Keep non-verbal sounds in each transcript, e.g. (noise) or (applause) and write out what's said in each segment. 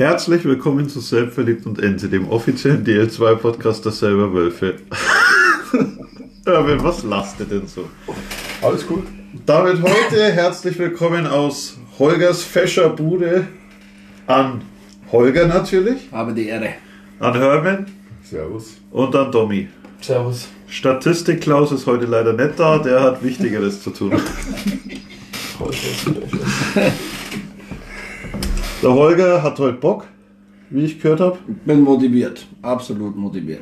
Herzlich willkommen zu Selbstverliebt und Ense, dem offiziellen DL2-Podcast der selber Wölfe. (laughs) Erwin, was lasst ihr denn so? Alles gut. Damit heute herzlich willkommen aus Holgers Fäscherbude an Holger natürlich, Habe die Ehre. an Hermann Servus. und an Domi. Servus. Statistik Klaus ist heute leider nicht da, der hat Wichtigeres zu tun. (laughs) (laughs) Der Holger hat heute Bock, wie ich gehört habe. Bin motiviert. Absolut motiviert.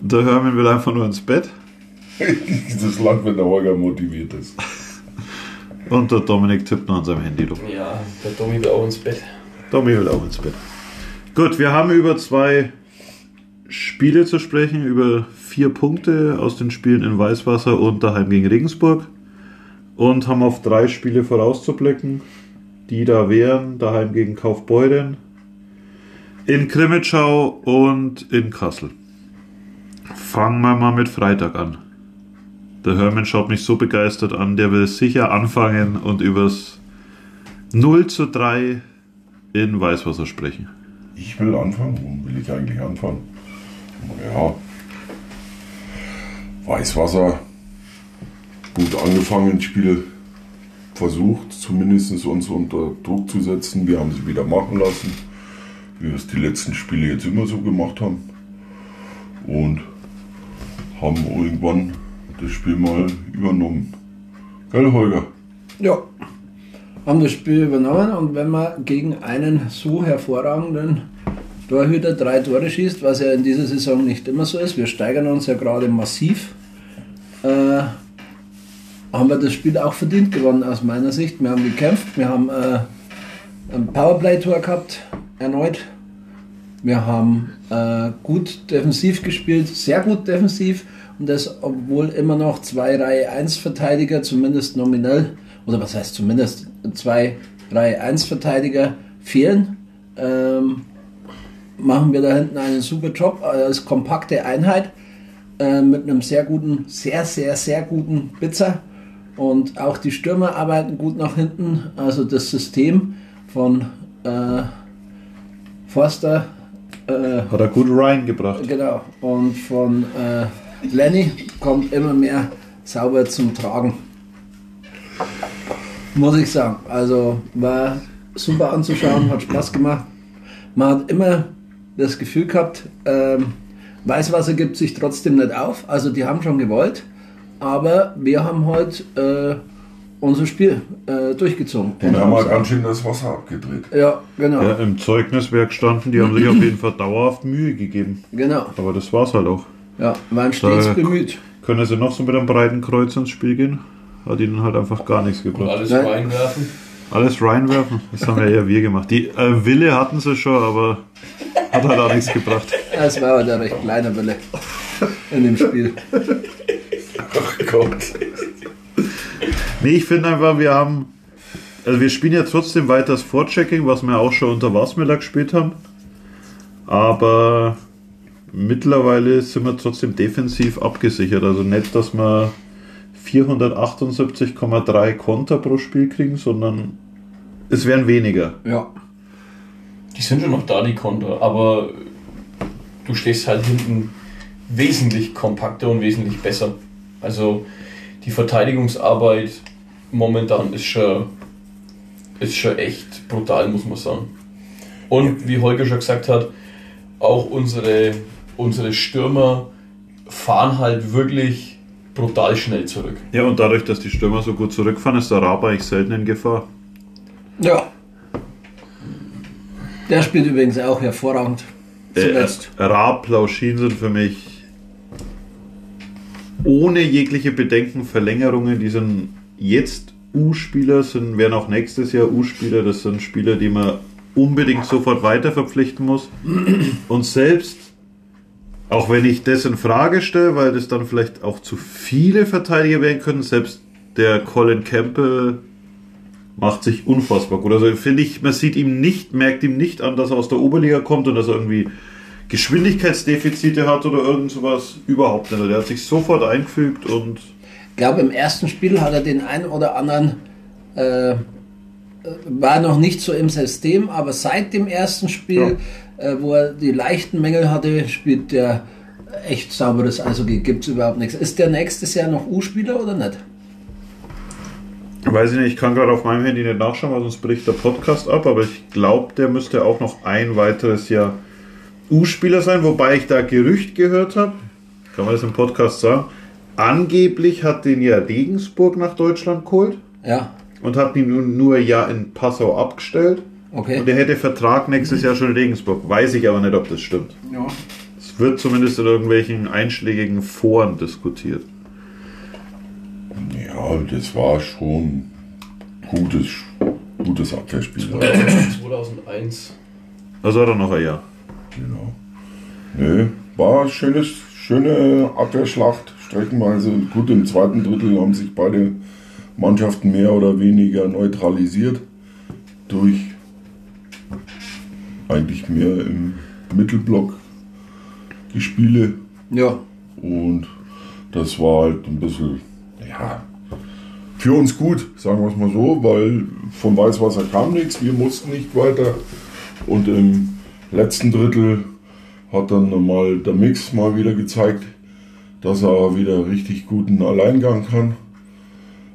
Der Hermann will einfach nur ins Bett. Das Land, wenn der Holger motiviert ist. Und der Dominik tippt noch an seinem Handy rum. Ja, der Domi will auch ins Bett. Domi will auch ins Bett. Gut, wir haben über zwei Spiele zu sprechen, über vier Punkte aus den Spielen in Weißwasser und daheim gegen Regensburg. Und haben auf drei Spiele vorauszublicken, die da wären, daheim gegen Kaufbeuren, in Krimitschau und in Kassel. Fangen wir mal mit Freitag an. Der Hermann schaut mich so begeistert an, der will sicher anfangen und übers 0 zu 3 in Weißwasser sprechen. Ich will anfangen. Warum will ich eigentlich anfangen? Ja. Weißwasser. Gut angefangen, Spiel versucht, zumindest uns unter Druck zu setzen. Wir haben sie wieder machen lassen, wie wir es die letzten Spiele jetzt immer so gemacht haben. Und haben irgendwann das Spiel mal übernommen. Gell, Holger? Ja. Haben das Spiel übernommen und wenn man gegen einen so hervorragenden Torhüter drei Tore schießt, was ja in dieser Saison nicht immer so ist, wir steigern uns ja gerade massiv, äh, haben wir das Spiel auch verdient gewonnen aus meiner Sicht. Wir haben gekämpft, wir haben äh, ein Powerplay-Tor gehabt, erneut. Wir haben äh, gut defensiv gespielt, sehr gut defensiv und das, obwohl immer noch zwei Reihe 1 Verteidiger, zumindest nominell, oder was heißt zumindest, zwei Reihe 1 Verteidiger fehlen, ähm, machen wir da hinten einen super Job als kompakte Einheit äh, mit einem sehr guten, sehr, sehr, sehr guten Blitzer. Und auch die Stürmer arbeiten gut nach hinten. Also das System von äh, Forster äh, Hat er gut reingebracht. Genau. Und von äh, Lenny kommt immer mehr sauber zum Tragen. Muss ich sagen. Also war super anzuschauen, hat Spaß gemacht. Man hat immer das Gefühl gehabt, ähm, Weißwasser gibt sich trotzdem nicht auf. Also die haben schon gewollt, aber wir haben heute äh, unser Spiel äh, durchgezogen. Den haben wir ganz schön das Wasser abgedreht. Ja, genau. Ja, Im Zeugniswerk standen, die haben sich auf jeden Fall dauerhaft Mühe gegeben. Genau. Aber das war's halt auch. Ja, waren stets Da- bemüht. Können sie noch so mit einem breiten Kreuz ins Spiel gehen? Hat ihnen halt einfach gar nichts Und gebracht. alles Nein. reinwerfen. Alles reinwerfen? Das haben ja eher wir gemacht. Die äh, Wille hatten sie schon, aber hat halt auch nichts gebracht. Es war aber ein recht kleiner Wille in dem Spiel. Gott. (laughs) Nee, ich finde einfach, wir haben. Also wir spielen ja trotzdem weiter das Vorchecking, was wir auch schon unter Wasmiller gespielt haben. Aber mittlerweile sind wir trotzdem defensiv abgesichert. Also nicht, dass wir 478,3 Konter pro Spiel kriegen, sondern es wären weniger. Ja. Die sind schon noch da, die Konter, aber du stehst halt hinten wesentlich kompakter und wesentlich besser. Also die Verteidigungsarbeit momentan ist schon, ist schon echt brutal, muss man sagen. Und wie Holger schon gesagt hat, auch unsere, unsere Stürmer fahren halt wirklich brutal schnell zurück. Ja, und dadurch, dass die Stürmer so gut zurückfahren, ist der Raab eigentlich selten in Gefahr. Ja. Der spielt übrigens auch hervorragend. Äh, Zuletzt. Raab, Lauschin sind für mich ohne jegliche Bedenken Verlängerungen. Die sind jetzt U-Spieler, sind, werden auch nächstes Jahr U-Spieler. Das sind Spieler, die man unbedingt sofort weiter verpflichten muss. Und selbst, auch wenn ich das in Frage stelle, weil das dann vielleicht auch zu viele Verteidiger werden können, selbst der Colin Campbell macht sich unfassbar gut. Also finde ich, man sieht ihm nicht, merkt ihm nicht an, dass er aus der Oberliga kommt und dass er irgendwie Geschwindigkeitsdefizite hat oder irgend sowas. Überhaupt nicht. Der hat sich sofort eingefügt und Ich glaube, im ersten Spiel hat er den einen oder anderen äh, war noch nicht so im System, aber seit dem ersten Spiel, äh, wo er die leichten Mängel hatte, spielt der echt sauberes Eishockey. Gibt es überhaupt nichts. Ist der nächstes Jahr noch U-Spieler oder nicht? Weiß ich nicht, ich kann gerade auf meinem Handy nicht nachschauen, weil sonst bricht der Podcast ab, aber ich glaube, der müsste auch noch ein weiteres Jahr U-Spieler sein, wobei ich da Gerücht gehört habe, kann man das im Podcast sagen, angeblich hat den ja Regensburg nach Deutschland geholt Ja, und hat ihn nun nur ein Jahr in Passau abgestellt okay. und er hätte Vertrag nächstes Jahr schon in Regensburg. Weiß ich aber nicht, ob das stimmt. Ja. Es wird zumindest in irgendwelchen einschlägigen Foren diskutiert. Ja, das war schon gutes, gutes Abwehrspiel. 2001. Also hat er noch ein Jahr. Genau. Nee, war eine schöne, schöne Abwehrschlacht, streckenweise. Gut, im zweiten Drittel haben sich beide Mannschaften mehr oder weniger neutralisiert durch eigentlich mehr im Mittelblock die Spiele. Ja, Und das war halt ein bisschen, ja, für uns gut, sagen wir es mal so, weil vom Weißwasser kam nichts, wir mussten nicht weiter. Und im letzten Drittel hat dann mal der Mix mal wieder gezeigt, dass er wieder richtig guten Alleingang kann.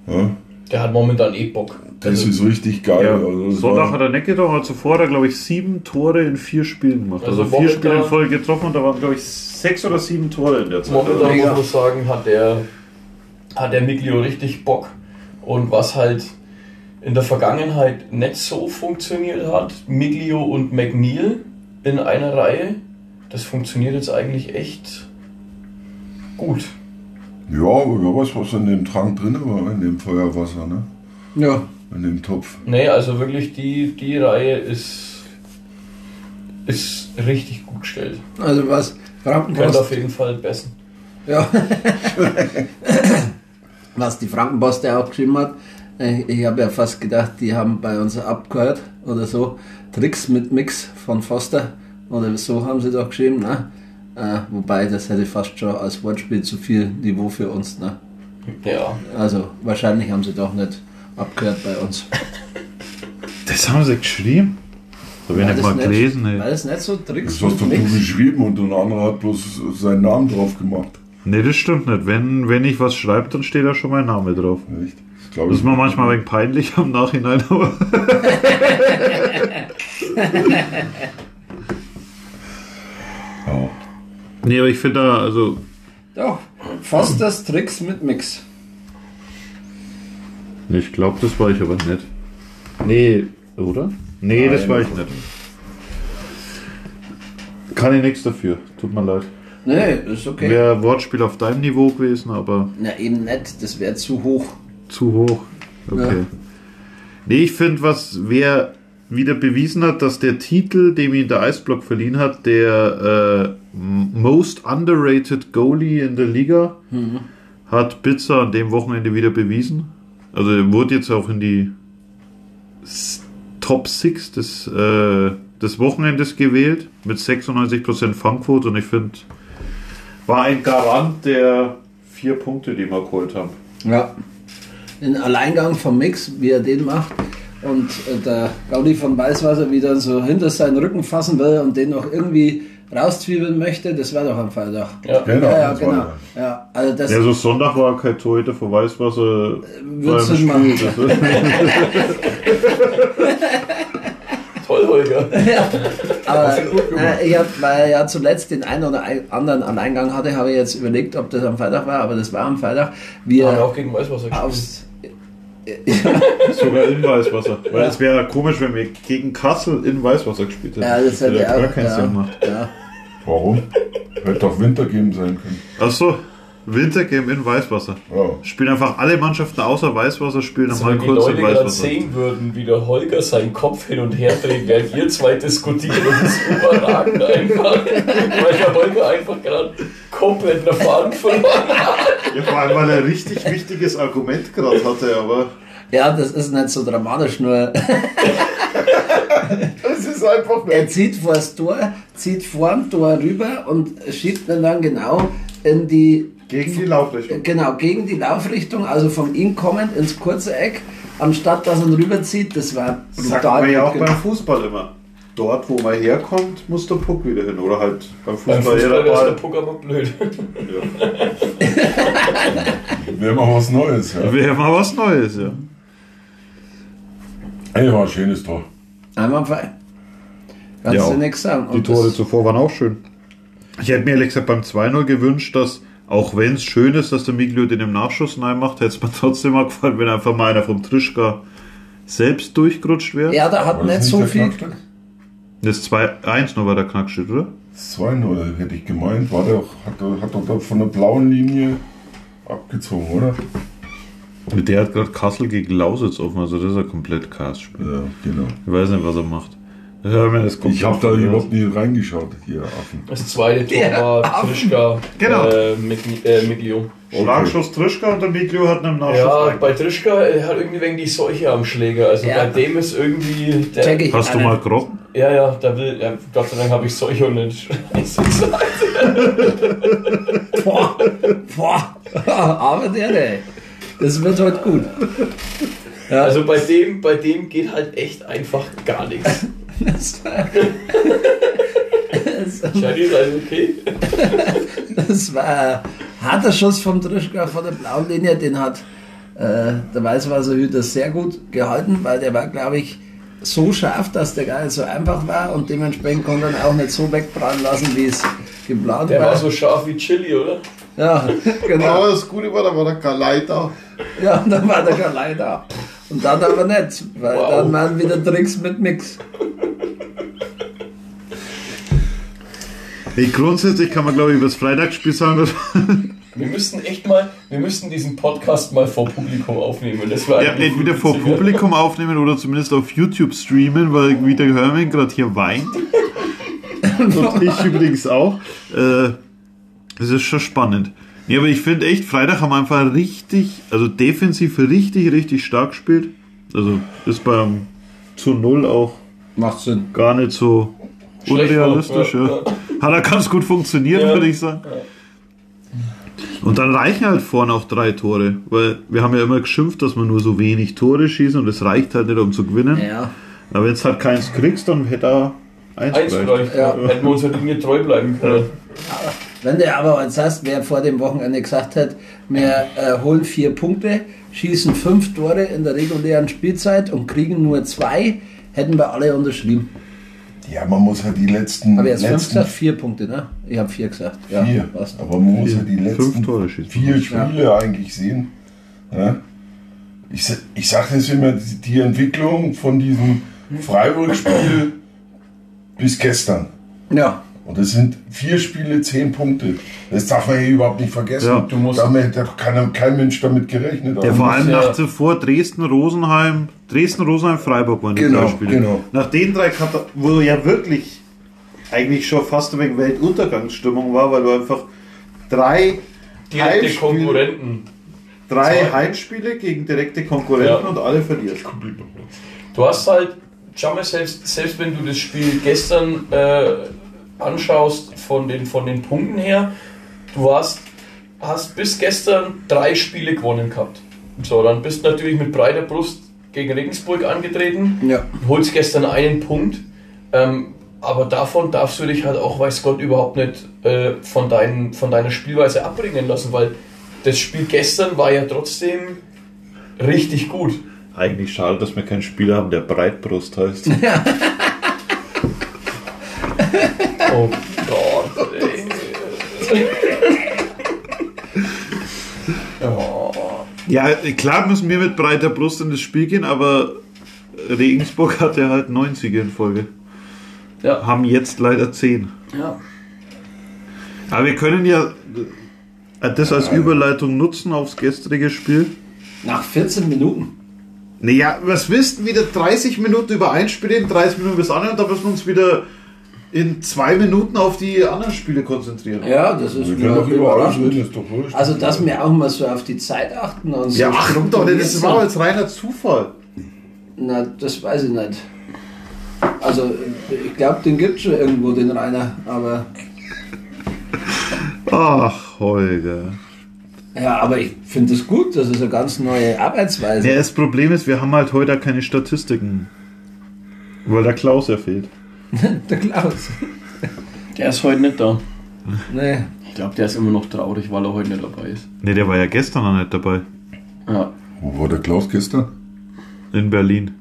Ja, Der hat momentan eh Bock. das Also, ist richtig geil. Ja, Also Sonntag hat er nicht getroffen, hat zuvor hat er, glaube ich, sieben Tore in vier Spielen gemacht. Also, Also vier Spiele in Folge getroffen und da waren, glaube ich, sechs oder sieben Tore in der Zeit. momentan Also, muss man sagen, hat der, hat der Miglio richtig Bock. Und was halt in der Vergangenheit nicht so funktioniert hat, Miglio und McNeil in einer Reihe, das funktioniert jetzt eigentlich echt gut. ja, aber wer weiß, was in dem Trank drin war, in dem Feuerwasser, ne? ja. in dem Topf. Nee, also wirklich die, die Reihe ist, ist richtig gut gestellt. Also was Könnte Frankenpost, auf jeden Fall besser. ja. (laughs) (coughs) was die Frankenpost ja auch geschrieben hat, ich habe ja fast gedacht, die haben bei uns abgehört oder so, Tricks mit Mix von Foster oder so haben sie doch geschrieben, ne? Äh, wobei das hätte fast schon als Wortspiel zu viel Niveau für uns, ne? Ja, Also wahrscheinlich haben sie doch nicht abgehört bei uns. das haben sie geschrieben? Habe ich War nicht das mal gelesen. War Ey. das nicht so Tricks Das hast doch du Mix? geschrieben und ein anderer hat bloß seinen Namen drauf gemacht. Nee, das stimmt nicht. Wenn, wenn ich was schreibe, dann steht da schon mein Name drauf. Echt? Das, glaub Das ist mir manchmal ein wenig peinlich am Nachhinein, aber (laughs) Ja. nee, aber ich finde da, also Doch, Fosters Tricks mit Mix. ich glaube, das war ich aber nicht. Nee, oder? Nee, das Nein, war ich das nicht. Kann ich nichts dafür. Tut mir leid. Nee, ist okay. Wäre Wortspiel auf deinem Niveau gewesen, aber Na eben nicht, das wäre zu hoch. Zu hoch. Okay. Ja. Nee, ich finde, was wer wieder bewiesen hat, dass der Titel, dem ihn der Eisblock verliehen hat, der äh, Most Underrated Goalie in der Liga, hat Bitzer an dem Wochenende wieder bewiesen. Also er wurde jetzt auch in die Top 6 des, äh, des Wochenendes gewählt mit 96% Fangquote und ich finde, war ein Garant der vier Punkte, die wir geholt haben. Ja. Den Alleingang vom Mix, wie er den macht. Und äh, der Gaudi von Weißwasser wieder so hinter seinen Rücken fassen will und den noch irgendwie rauszwiebeln möchte, das war doch am Freitag. ja. Genau, ja, ja, genau. Ja, also das Ja, so Sonntag war kein Torhüter von Weißwasser wird beim machen. Spiel. Das (laughs) Toll, Holger. (laughs) Aber äh, ich hab, weil er ja zuletzt den einen oder anderen Alleingang hatte, habe ich jetzt überlegt, ob das am Freitag war, aber das war am Freitag. Haben wir er auch gegen Weißwasser gespielt. aufs, sogar in Weißwasser. Weil es wäre komisch, wenn wir gegen Kassel in Weißwasser gespielt hätten. ja, das hätte auch, gar keinen Sinn ja, gemacht. ja. Warum? Hätte doch Winter geben sein können. Achso, Wintergame in Weißwasser. Ja. Spielen einfach alle Mannschaften außer Weißwasser, spielen Also nochmal wenn die kurz in Leute gerade Weißwasser. sehen würden, wie der Holger seinen Kopf hin und her dreht, während ihr zwei diskutieren, das ist überragend einfach. Weil der Holger einfach gerade komplett nach Faden verloren hat. Ja, vor allem, weil er ein richtig wichtiges Argument gerade hatte, aber. ja, das ist nicht so dramatisch, nur Das ist einfach er zieht vor das Tor, zieht vor dem Tor rüber und schiebt ihn dann genau in die Gegen die Laufrichtung. Genau, gegen die Laufrichtung, also von ihm kommend ins kurze Eck anstatt dass er rüberzieht, das war Sagt brutal. man ja auch beim. Fußball immer. Dort, wo man herkommt, muss der Puck wieder hin. Oder halt beim Beim Fußball, Fußball jeder ist der. Puck aber blöd. (laughs) Wäre mal was Neues, ja. Wäre mal was Neues, ja. Ey, war ein schönes Tor. Einwandfrei. Kannst Ja, du nichts sagen. Die Und Tore das- zuvor waren auch schön. Ich hätte mir ehrlich gesagt beim 2-0 gewünscht, dass, auch wenn es schön ist, dass der Miglio den im Nachschuss rein macht, hätte es mir (laughs) trotzdem mal gefallen, wenn einfach mal einer vom Trischka selbst durchgerutscht wäre. Ja, da hat War nicht so viel. Knackstück? Das 2-1 nur bei der Knackstedt, oder? 2-0 hätte ich gemeint. War der, hat, er, hat er da von der blauen Linie abgezogen, oder? Der hat gerade Kassel gegen Lausitz offen, also das ist ein komplett Cast-Spiel. Ja, genau. Ich weiß nicht, was er macht. Ich habe da überhaupt nie reingeschaut, hier Affen. Das zweite Tor Der war Affen. Trischka Genau. äh, mit, äh, mit Lyon. Schlagschuss Trischka und der Miglio hat einen Nachschuss. Ja, rein. bei Trischka er hat irgendwie wegen die Seuche am Schläger. Also Ja. bei dem ist irgendwie. Der, Check ich. Hast du mal gerochen? Ja, ja, da will. Ja, Gott sei Dank habe ich Seuche und nicht. (laughs) Boah, boah. (laughs) Aber der, der. Das wird heute gut. Ja, Also bei dem, bei dem geht halt echt einfach gar nichts. (laughs) das war, (laughs) Scheint ist alles okay. das war ein harter Schuss vom Trischka von der blauen Linie. Den hat äh, der Weißwasserhüter sehr gut gehalten, weil der war, glaube ich, so scharf, dass der gar nicht so einfach war und dementsprechend konnte er auch nicht so wegprallen lassen, wie es geplant Der war. war so scharf wie Chili, oder? ja, (laughs) genau. Aber das Gute war, da war der Galei da. Ja, und dann war der Galei da. Und dann aber nicht, weil Wow. dann waren wieder Tricks mit Mix. Nee, grundsätzlich kann man, glaube ich, über das Freitagsspiel sagen, dass Wir müssten echt mal, wir müssten diesen Podcast mal vor Publikum aufnehmen. Das war ja, entweder vor. Publikum aufnehmen oder zumindest auf YouTube streamen, weil wie der Hermann gerade hier weint. (laughs) Und ich übrigens auch. Äh, das ist schon spannend. Nee, aber ich finde echt, Freitag haben einfach richtig, also defensiv richtig, richtig stark gespielt. Also ist beim zu Null auch Macht Sinn. gar nicht so Schlecht unrealistisch. war, Ja. Hat er ganz gut funktioniert, Ja. würde ich sagen. Und dann reichen halt vorne auch drei Tore, weil wir haben ja immer geschimpft, dass wir nur so wenig Tore schießen und es reicht halt nicht, um zu gewinnen. Ja. Aber wenn es halt keins kriegst, dann hätte er eins, Eins gereicht. vielleicht. Ja. Hätten wir unserer Linie treu bleiben können. Wenn du aber jetzt hast, wer vor dem Wochenende gesagt hat, wir äh, holen vier Punkte, schießen fünf Tore in der regulären Spielzeit und kriegen nur zwei, hätten wir alle unterschrieben. Ja, man muss halt die letzten, Aber jetzt fünf letzten gesagt, vier Punkte, ne? Ich habe vier gesagt. Ja, vier. passt. Aber man muss Vier. halt die Fünf letzten Tore schießen. vier Spiele eigentlich sehen. Ja? Ich, sa- ich sage das immer, die Entwicklung von diesem Freiburg-Spiel bis gestern. Ja, Und das sind vier Spiele, zehn Punkte. Das darf man hier überhaupt nicht vergessen. Ja, du musst- da hat hat kein, kein Mensch damit gerechnet. Ja, Aber vor allem ja- nach zuvor Dresden, Rosenheim, Dresden, Rosenheim, Freiburg waren die Genau, drei Spiele. genau. Nach den drei, Kata- wo ja wirklich eigentlich schon fast ein wenig Weltuntergangsstimmung war, weil du einfach drei Direkte Heimspiele- Konkurrenten. drei. Heimspiele gegen direkte Konkurrenten Ja. und alle verlierst. Du hast halt, schau mal, selbst, selbst wenn du das Spiel gestern äh, anschaust, von den, von den Punkten her, du hast, hast bis gestern drei Spiele gewonnen gehabt. So, dann bist du natürlich mit breiter Brust gegen Regensburg angetreten, ja. holst gestern einen Punkt, ähm, aber davon darfst du dich halt auch, weiß Gott, überhaupt nicht äh, von, dein, von deiner Spielweise abbringen lassen, weil das Spiel gestern war ja trotzdem richtig gut. Eigentlich schade, dass wir keinen Spieler haben, der Breitbrust heißt. (laughs) Oh Gott, ey. ja, klar müssen wir mit breiter Brust in das Spiel gehen, aber Regensburg hat ja halt 90 in Folge. Ja. Haben jetzt leider 10. ja. Aber wir können ja das als Überleitung nutzen aufs gestrige Spiel. Nach 14 Minuten. Naja, was willst du wieder 30 Minuten über ein Spiel reden, 30 Minuten über das andere und da müssen wir uns wieder in zwei Minuten auf die anderen Spiele konzentrieren. Ja, das ist Wir alles überraschend. reden, ist doch wurscht. Also, dass wir auch mal so auf die Zeit achten und so Ja, achten doch, denn das war jetzt reiner Zufall. Na, das weiß ich nicht. Also, ich glaube, den gibt schon irgendwo, den Rainer, aber Ach, Holger. Ja, aber ich finde es gut, das ist eine ganz neue Arbeitsweise. Ja, das Problem ist, wir haben halt heute keine Statistiken. Weil der Klaus ja fehlt. (laughs) Der Klaus. Der ist heute nicht da. Nee. Ich glaube, der ist immer noch traurig, weil er heute nicht dabei ist. Ne, der war ja gestern noch nicht dabei. Ja. Wo war der Klaus gestern? In Berlin.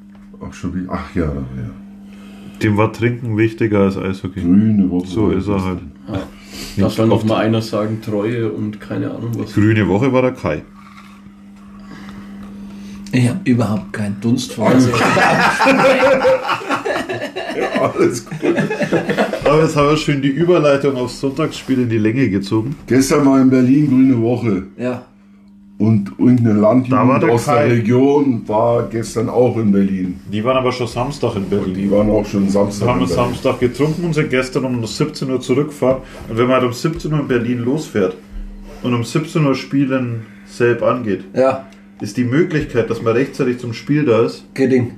Ach, schon wie. Ach ja, ja. Dem war Trinken wichtiger als Eishockey. Grüne Woche. So ist er halt. Da soll noch mal einer sagen, Treue und keine Ahnung was. Grüne Woche war der Kai. Ich habe überhaupt keinen Dunst vor. Alles, (laughs) alles gut. Aber jetzt haben wir schön die Überleitung aufs Sonntagsspiel in die Länge gezogen. Gestern war in Berlin Grüne Woche. Ja. Und irgendeine Da war Landjugend der aus Kai. der Region war gestern auch in Berlin. Die waren aber schon Samstag in Berlin. Die waren auch schon Wir Samstag haben in am Berlin. Samstag getrunken und sind gestern um 17 Uhr zurückgefahren. Und wenn man halt um 17 Uhr in Berlin losfährt und um 17 Uhr Spielen Selb angeht, Ja, ist die Möglichkeit, dass man rechtzeitig zum Spiel da ist. Geding.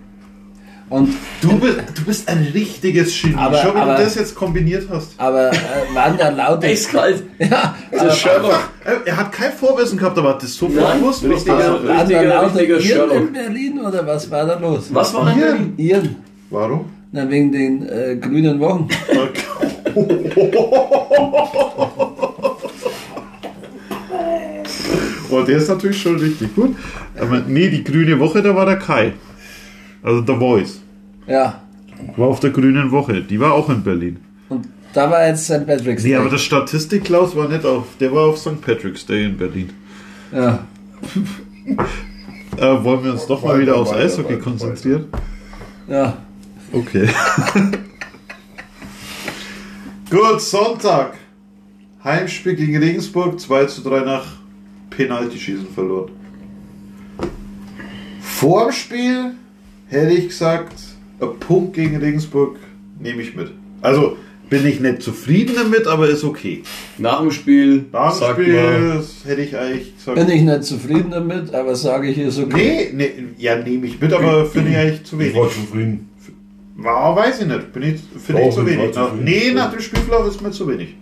Und Du bist, du bist ein richtiges Genie. Aber- Schau, wie aber- du das jetzt kombiniert hast. aber äh, waren da lauter. Eiskalt! (laughs) Ja, Der aber, Sherlock! Er, er hat kein Vorwissen gehabt, aber hat das sofort Nein, gewusst, was richtiger- lauter richtiger Iren Sherlock. in Berlin oder was war da los? Was war denn Hier? Berlin? Iren. Warum? Na, wegen den äh, grünen Wochen. (laughs) Oh, der ist natürlich schon richtig gut. Aber nee, die grüne Woche, da war der Kai. Also der Voice. Ja. War auf der grünen Woche. Die war auch in Berlin. Und da war jetzt St. Patrick's Nee, Day. aber der Statistik Klaus war nicht auf. Der war auf St. Patrick's Day in Berlin. ja. (laughs) Äh, wollen wir uns doch mal wieder aufs Eishockey weiter, konzentrieren? ja. Okay. (laughs) Gut, Sonntag. Heimspiel gegen Regensburg, 2 zu 3 nach Penaltyschießen verloren. Vor dem Spiel hätte ich gesagt, ein Punkt gegen Regensburg nehme ich mit. Also bin ich nicht zufrieden damit, aber ist okay. Nach dem Spiel Nach dem sagt Spiel man, hätte ich eigentlich gesagt. Bin ich nicht zufrieden damit, aber sage ich, ist okay. Nee, nee, ja, nehme ich mit, aber finde ich eigentlich zu Ich wenig. war zufrieden. Wow, weiß ich nicht. Bin ich, finde ich zu ich war wenig. Nach, zufrieden. nee, nach dem Spielverlauf ist mir zu wenig.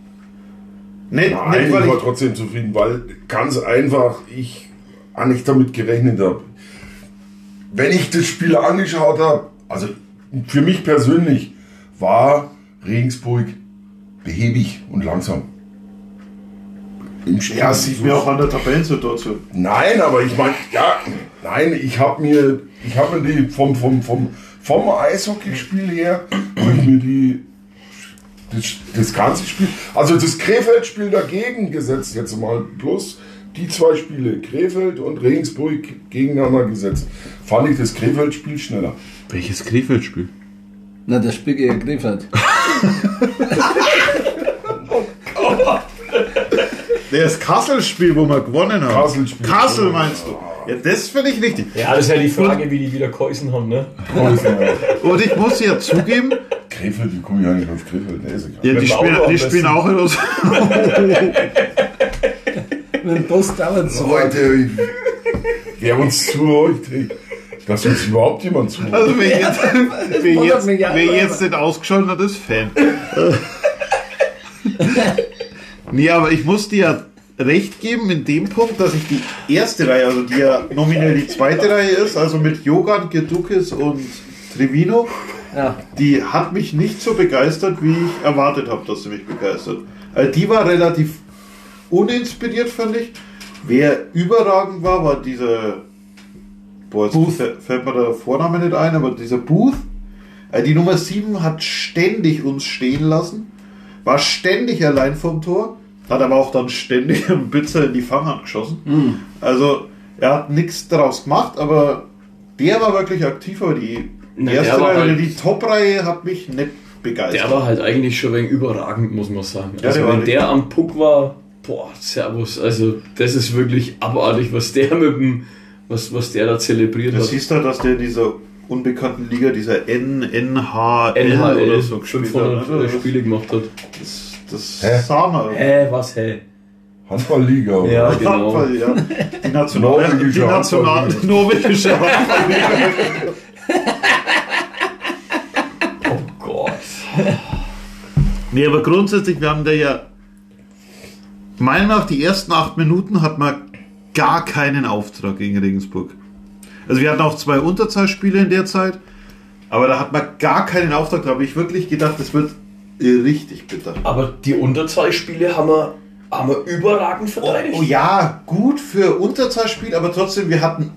Nicht, Nein, nicht ich war ich, trotzdem zufrieden, weil ganz einfach ich auch nicht damit gerechnet habe. Wenn ich das Spiel angeschaut habe, also für mich persönlich war Regensburg behäbig und langsam. Im ja, sieht mir auch an der Tabellensituation. Nein, aber ich meine, ja, nein, ich habe mir, ich habe mir die vom, vom, vom, vom Eishockeyspiel her, habe ich mir die, das, das ganze Spiel, also das Krefeld-Spiel dagegen gesetzt, jetzt mal plus die zwei Spiele, Krefeld und Regensburg gegeneinander gesetzt, fand ich das Krefeld-Spiel schneller. Welches Krefeld-Spiel? Na, das Spiel gegen Krefeld. (laughs) Das Kassel-Spiel, wo wir gewonnen haben. Kassel-Spiel. Kassel meinst du? Ja, das finde ich richtig. ja, das ist ja die Frage, wie die wieder Käusen haben, ne? (laughs) Und ich muss ja zugeben, Krefeld, wie komme ich eigentlich auf Krefeld? Nee, ist egal. ja, die, spielen, am die spielen auch in uns. (laughs) Dem Bus dauert es. Leute, wer uns zuhört, dass uns überhaupt jemand zuhört. Also wer jetzt, wer jetzt, wer jetzt den ausgeschaltet hat, ist Fan. nee, aber ich muss dir ja recht geben in dem Punkt, dass ich die erste Reihe, also die ja nominell die zweite Reihe ist, also mit Jogan, Gedukis und Trevino, Ja. die hat mich nicht so begeistert, wie ich erwartet habe, dass sie mich begeistert. Also die war relativ uninspiriert, fand ich. Wer überragend war, war dieser Boah, jetzt fä- fällt mir der Vorname nicht ein, aber dieser Booth, äh, die Nummer 7 hat ständig uns stehen lassen, war ständig allein vom Tor, hat aber auch dann ständig (laughs) einen Bitzer in die Fanghand geschossen. Also er hat nichts daraus gemacht, aber der war wirklich aktiv, aber die Na, erste Reihe, halt- die Top-Reihe hat mich nicht begeistert. Der war halt eigentlich schon wegen überragend, muss man sagen. Ja, Also der wenn der am Puck war, boah, Servus, also das ist wirklich abartig, was der mit dem, was, was der da zelebriert Du hat. siehst halt, dass der in dieser unbekannten Liga, dieser N, NHL, NHL oder so gespielt 500 hat. Spiele gemacht hat. Das, das Hä? sah man. Hä, was, hä? Handballliga. oder? Ja, genau. Handball, ja. Die National, Norwegische die National, norwegische Handballliga. (laughs) Oh Gott. Nee, aber grundsätzlich, wir haben da ja, meiner nach, die ersten acht Minuten hat man gar keinen Auftrag gegen Regensburg. Also wir hatten auch zwei Unterzahlspiele in der Zeit, aber da hat man gar keinen Auftrag. Da habe ich wirklich gedacht, das wird richtig bitter. Aber die Unterzahlspiele haben wir, haben wir überragend verteidigt. Oh ja, gut für Unterzahlspiel, aber trotzdem, wir hatten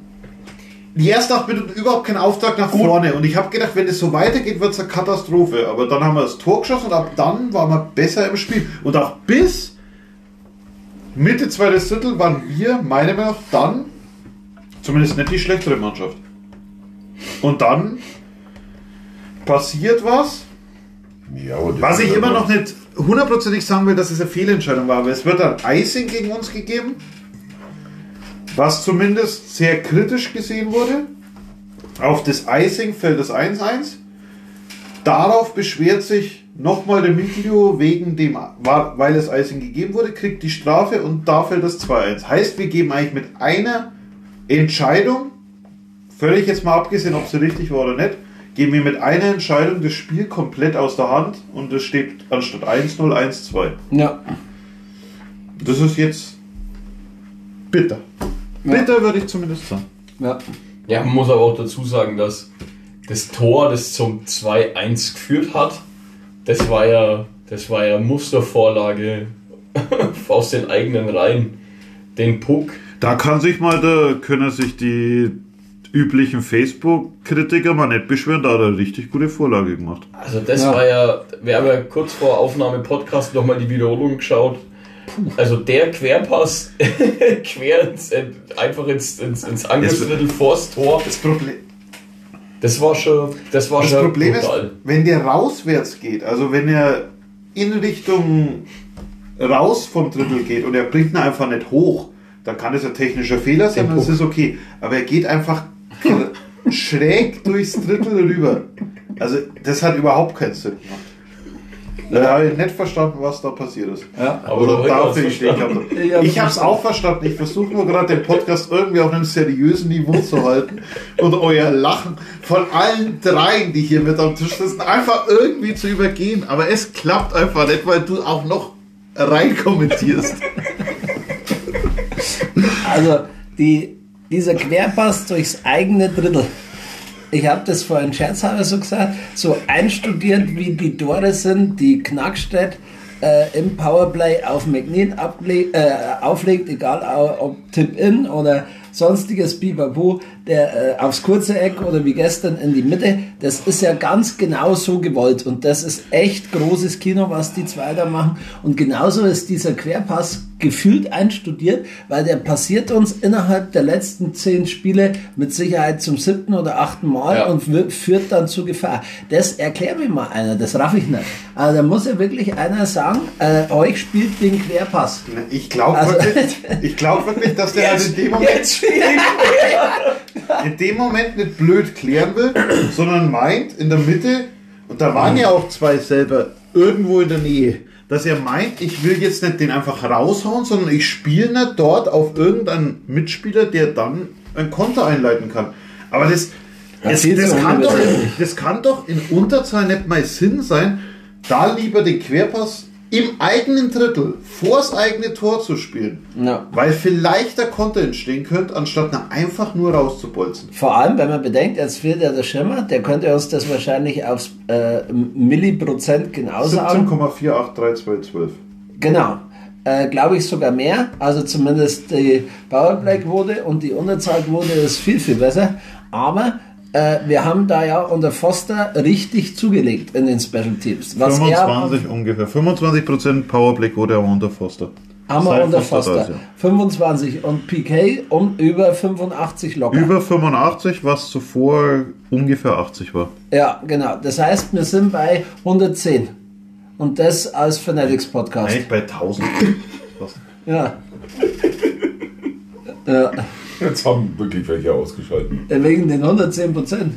die ersten acht Minuten überhaupt keinen Auftrag nach vorne. Und ich habe gedacht, wenn es so weitergeht, wird es eine Katastrophe. Aber dann haben wir das Tor geschossen und ab dann waren wir besser im Spiel. Und auch bis Mitte zweites Drittel waren wir, meiner Meinung nach, dann zumindest nicht die schlechtere Mannschaft. Und dann passiert was. Ja, Was ich immer noch nicht hundertprozentig sagen will, dass es eine Fehlentscheidung war, aber es wird dann Icing gegen uns gegeben, was zumindest sehr kritisch gesehen wurde. Auf das Icing fällt das 1-1. Darauf beschwert sich nochmal der Miglio wegen dem, weil das Icing gegeben wurde, kriegt die Strafe und da fällt das 2-1. Heißt, wir geben eigentlich mit einer Entscheidung, völlig jetzt mal abgesehen, ob sie richtig war oder nicht, geben wir mit einer Entscheidung das Spiel komplett aus der Hand und es steht anstatt 1-0 1-2. Ja. Das ist jetzt bitter. Bitter würde ich zumindest sagen. ja. Ja, man muss aber auch dazu sagen, dass das Tor, das zum 2-1 geführt hat, das war ja, das war ja Mustervorlage (laughs) aus den eigenen Reihen. Den Puck. Da kann sich mal, da können sich die üblichen Facebook-Kritiker mal nicht beschweren, da hat er eine richtig gute Vorlage gemacht. Also das Ja. war ja, wir haben ja kurz vor Aufnahme Podcast nochmal die Wiederholung geschaut. Also der Querpass (laughs) quer ins, einfach ins, ins, ins Angriffsdrittel vors Tor, Das Problem, das war schon, das war das schon Problem ist, brutal. wenn der rauswärts geht, also wenn er in Richtung raus vom Drittel geht und er bringt ihn einfach nicht hoch, dann kann es ein technischer Fehler sein, das ist okay. Aber er geht einfach schräg durchs Drittel rüber. Also das hat überhaupt keinen Sinn gemacht. Da habe ich nicht verstanden, was da passiert ist. Ja. Aber Oder dafür ich stehen. Ich habe es auch verstanden. Ich versuche nur gerade den Podcast irgendwie auf einem seriösen Niveau zu halten und euer Lachen von allen dreien, die hier mit am Tisch sitzen, einfach irgendwie zu übergehen. Aber es klappt einfach nicht, weil du auch noch rein kommentierst. Also die, dieser Querpass durchs eigene Drittel. Ich habe das vorhin scherzhalber so gesagt, so einstudiert wie die Tore sind, die Knackstedt äh, im Powerplay auf able- äh, auflegt, egal ob Tip-In oder sonstiges Bibabu, der äh, aufs kurze Eck oder wie gestern in die Mitte, das ist ja ganz genau so gewollt und das ist echt großes Kino, was die zwei da machen und genauso ist dieser Querpass gefühlt einstudiert, weil der passiert uns innerhalb der letzten zehn Spiele mit Sicherheit zum siebten oder achten Mal Ja. und führt dann zu Gefahr. Das erklärt mir mal einer, das raff ich nicht. Also da muss ja wirklich einer sagen, äh, euch spielt den Querpass. Ich glaube Also- wirklich, ich glaub wirklich, dass der (laughs) halt in dem Moment Jetzt spielt. In dem Moment nicht blöd klären will, sondern meint in der Mitte, und da waren ja auch zwei selber irgendwo in der Nähe, dass er meint, ich will jetzt nicht den einfach raushauen, sondern ich spiele nicht dort auf irgendeinen Mitspieler, der dann ein Konter einleiten kann. Aber das, das, das, zu kann doch, das kann doch in Unterzahl nicht mal Sinn sein, da lieber den Querpass im eigenen Drittel vors eigene Tor zu spielen. Ja. Weil vielleicht der Konter entstehen könnte, anstatt einfach nur rauszubolzen. Vor allem, wenn man bedenkt, jetzt fehlt ja der Schimmer, der könnte uns das wahrscheinlich aufs äh, Milliprozent genau sagen. 17,48312. Genau. Äh, Glaube ich sogar mehr. Also zumindest die Powerplay-Quote und die Unterzahlquote ist viel, viel besser. Aber äh, wir haben da ja unter Foster richtig zugelegt in den Special Teams. Was er 25 ungefähr. 25% Powerplay wurde aber unter Foster. haben wir unter Foster Foster. da ist, 25 und PK um über 85 locker. Über 85, was zuvor ungefähr 80 war. Ja, genau. Das heißt, wir sind bei 110. Und das als Fanatics Podcast. Eigentlich bei 1000. Was? Ja. (laughs) ja. (laughs) Jetzt haben wirklich welche ausgeschaltet. Wegen den 110 Prozent.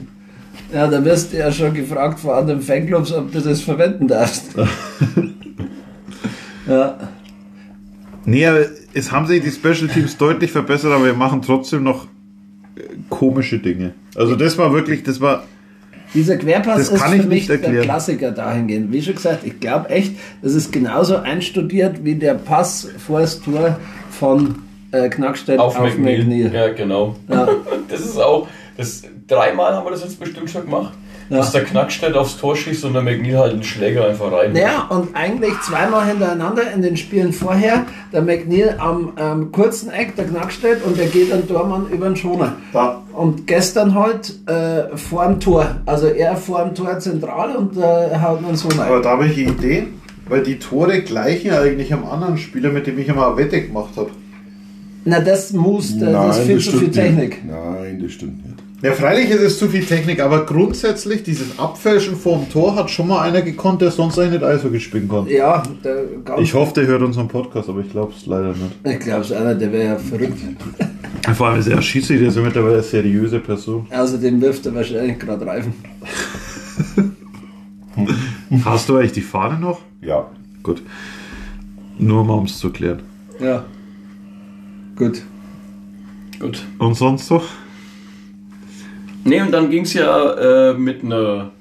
Ja, da wirst du ja schon gefragt von anderen Fanclubs, ob du das verwenden darfst. (laughs) ja. Nee, aber es haben sich die Special Teams deutlich verbessert, aber wir machen trotzdem noch äh, komische Dinge. Also das war wirklich, das war Dieser Querpass Das ist kann für ich mich nicht der. Klassiker dahingehend. Wie schon gesagt, ich glaube echt, das ist genauso einstudiert wie der Pass vor das Tor von äh, Knackstedt auf, Auf, McNeil. McNeil. Ja, genau. Ja. (laughs) Das ist auch, das, dreimal haben wir das jetzt bestimmt schon gemacht. Ja. Dass der Knackstedt aufs Tor schießt und der McNeil halt einen Schläger einfach rein. Naja, und eigentlich zweimal hintereinander in den Spielen vorher, der McNeil am ähm, kurzen Eck, der Knackstedt, und der geht an Dormann über den Schoner. Da, Und gestern halt äh, vor dem Tor. Also er vor dem Tor zentral und äh, haut einen so aber rein. da habe ich eine Idee, weil die Tore gleichen eigentlich am anderen Spieler, mit dem ich immer eine Wette gemacht habe. Na, das muss, das ist viel zu viel Technik. Nicht. Nein, das stimmt nicht. Ja, freilich ist es zu viel Technik, aber grundsätzlich dieses Abfälschen vorm Tor hat schon mal einer gekonnt, der sonst eigentlich nicht Eishockey spielen konnte. Ja, der ganz, Ich hoffe, der hört unseren Podcast, aber ich glaube es leider nicht. Ich glaube, es einer, der wäre ja verrückt. (laughs) Vor allem ist er Schiedsrichter, der ist ja mittlerweile eine seriöse Person. Außerdem wirft er wahrscheinlich gerade Reifen. (laughs) Hast du eigentlich die Fahne noch? Ja. Gut. Nur mal um es zu klären. Ja. Gut. Gut. Und sonst doch? Nee, und dann ging es ja äh, mit einer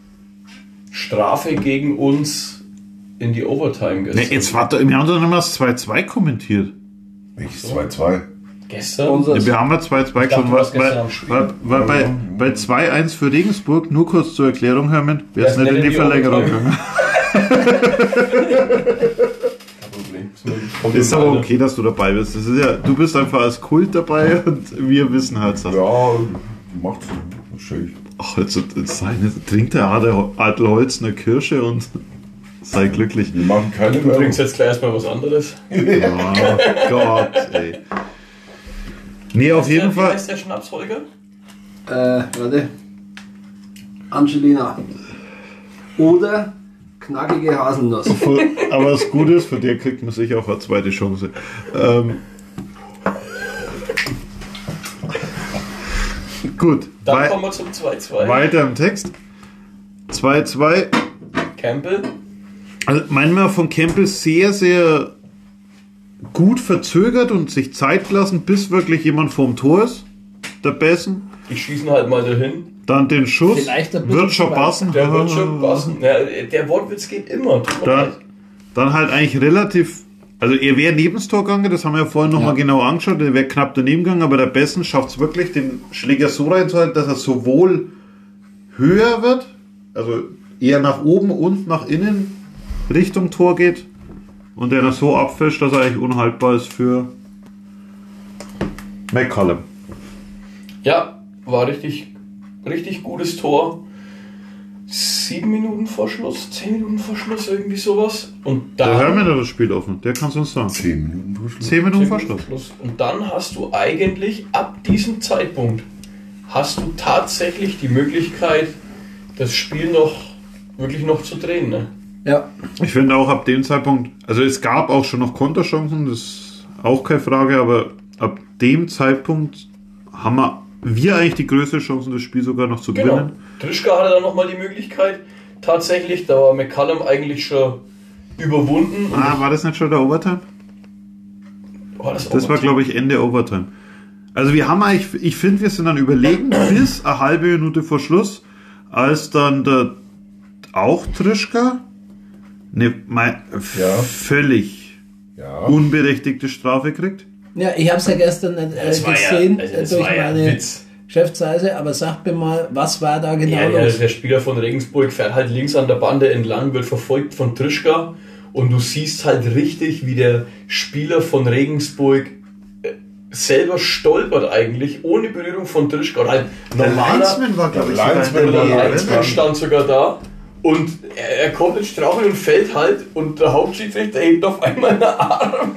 Strafe gegen uns in die Overtime gestern. Ne, jetzt warte, wir haben doch noch mal das 2-2 kommentiert. Welches 2-2? Gestern? Unser- Ja, wir haben ja 2-2 dachte, schon. du Weil, weil, weil, weil bei, bei 2-1 für Regensburg, nur kurz zur Erklärung, Hermann, wäre es nicht in die Verlängerung gegangen. (laughs) Kommt Ist aber okay, dass du dabei bist. Das ist ja, du bist einfach als Kult dabei und wir wissen halt das. Ja, macht wahrscheinlich. Ach, jetzt, jetzt trinkt der Adel, Adelholz eine Kirsche und sei glücklich. Wir machen keine Du Werbung. trinkst jetzt gleich erstmal was anderes. (laughs) Oh Gott, ey. Nee, auf jeden Wie Fall. heißt der Schnaps, Holger? Äh, warte. Angelina. Oder knackige Haselnuss. (laughs) Aber das Gute ist, für den kriegt man sicher auch eine zweite Chance. Ähm, gut, Dann kommen wir zum 2-2. weiter im Text. 2-2. Campbell. Also meinen wir von Campbell sehr, sehr gut verzögert und sich Zeit gelassen, bis wirklich jemand vorm Tor ist. Der Bessen. Ich schieße ihn halt mal dahin. Dann den Schuss. Vielleicht ein bisschen Wird schon passen. Der wird schon passen. Ja, der Wortwitz geht immer. Mir Dann, halt eigentlich relativ. Also er wäre neben das Tor gegangen, das haben wir ja vorhin nochmal Ja. genau angeschaut, der wäre knapp daneben gegangen, aber der Bessen schafft es wirklich, den Schläger so reinzuhalten, dass er sowohl höher wird, also eher nach oben und nach innen Richtung Tor geht und der dann so abfischt, dass er eigentlich unhaltbar ist für McCallum. Ja, war richtig, richtig gutes Tor. Sieben Minuten vor Schluss, zehn Minuten vor Schluss, irgendwie sowas. Und Der dann. Hermann hat das Spiel offen, der kann es uns sagen. 10 Minuten vor Schluss. Zehn Minuten Zehn vor Minuten Schluss. vor Schluss. Und dann hast du eigentlich ab diesem Zeitpunkt hast du tatsächlich die Möglichkeit, das Spiel noch wirklich noch zu drehen. Ne? Ja. Ich finde auch ab dem Zeitpunkt, also es gab auch schon noch Konterchancen, das ist auch keine Frage, aber ab dem Zeitpunkt haben wir, wir eigentlich die größte Chance, das Spiel sogar noch zu Genau. gewinnen. Trischka hatte dann nochmal die Möglichkeit. Tatsächlich, da war McCallum eigentlich schon überwunden. Und Ah, war das nicht schon der Overtime? war das Das war, glaube ich, Ende Overtime. Also wir haben eigentlich, ich finde, wir sind dann überlegen (clears throat) bis eine halbe Minute vor Schluss, als dann der auch Trischka eine mein, Ja. völlig Ja. unberechtigte Strafe kriegt. Ja, ich habe es ja gestern nicht äh, ja- gesehen also äh, durch ja ein meine Witz. Geschäftsreise, aber sag mir mal, was war da genau Ja, ja, los? der Spieler von Regensburg fährt halt links an der Bande entlang, wird verfolgt von Trischka und du siehst halt richtig, wie der Spieler von Regensburg äh, selber stolpert eigentlich, ohne Berührung von Trischka. Halt normaler, war, glaub ich, sogar in der Linesman ne? stand sogar da und er, er kommt ins Straucheln und fällt halt und der Hauptschiedsrichter hebt auf einmal einen Arm.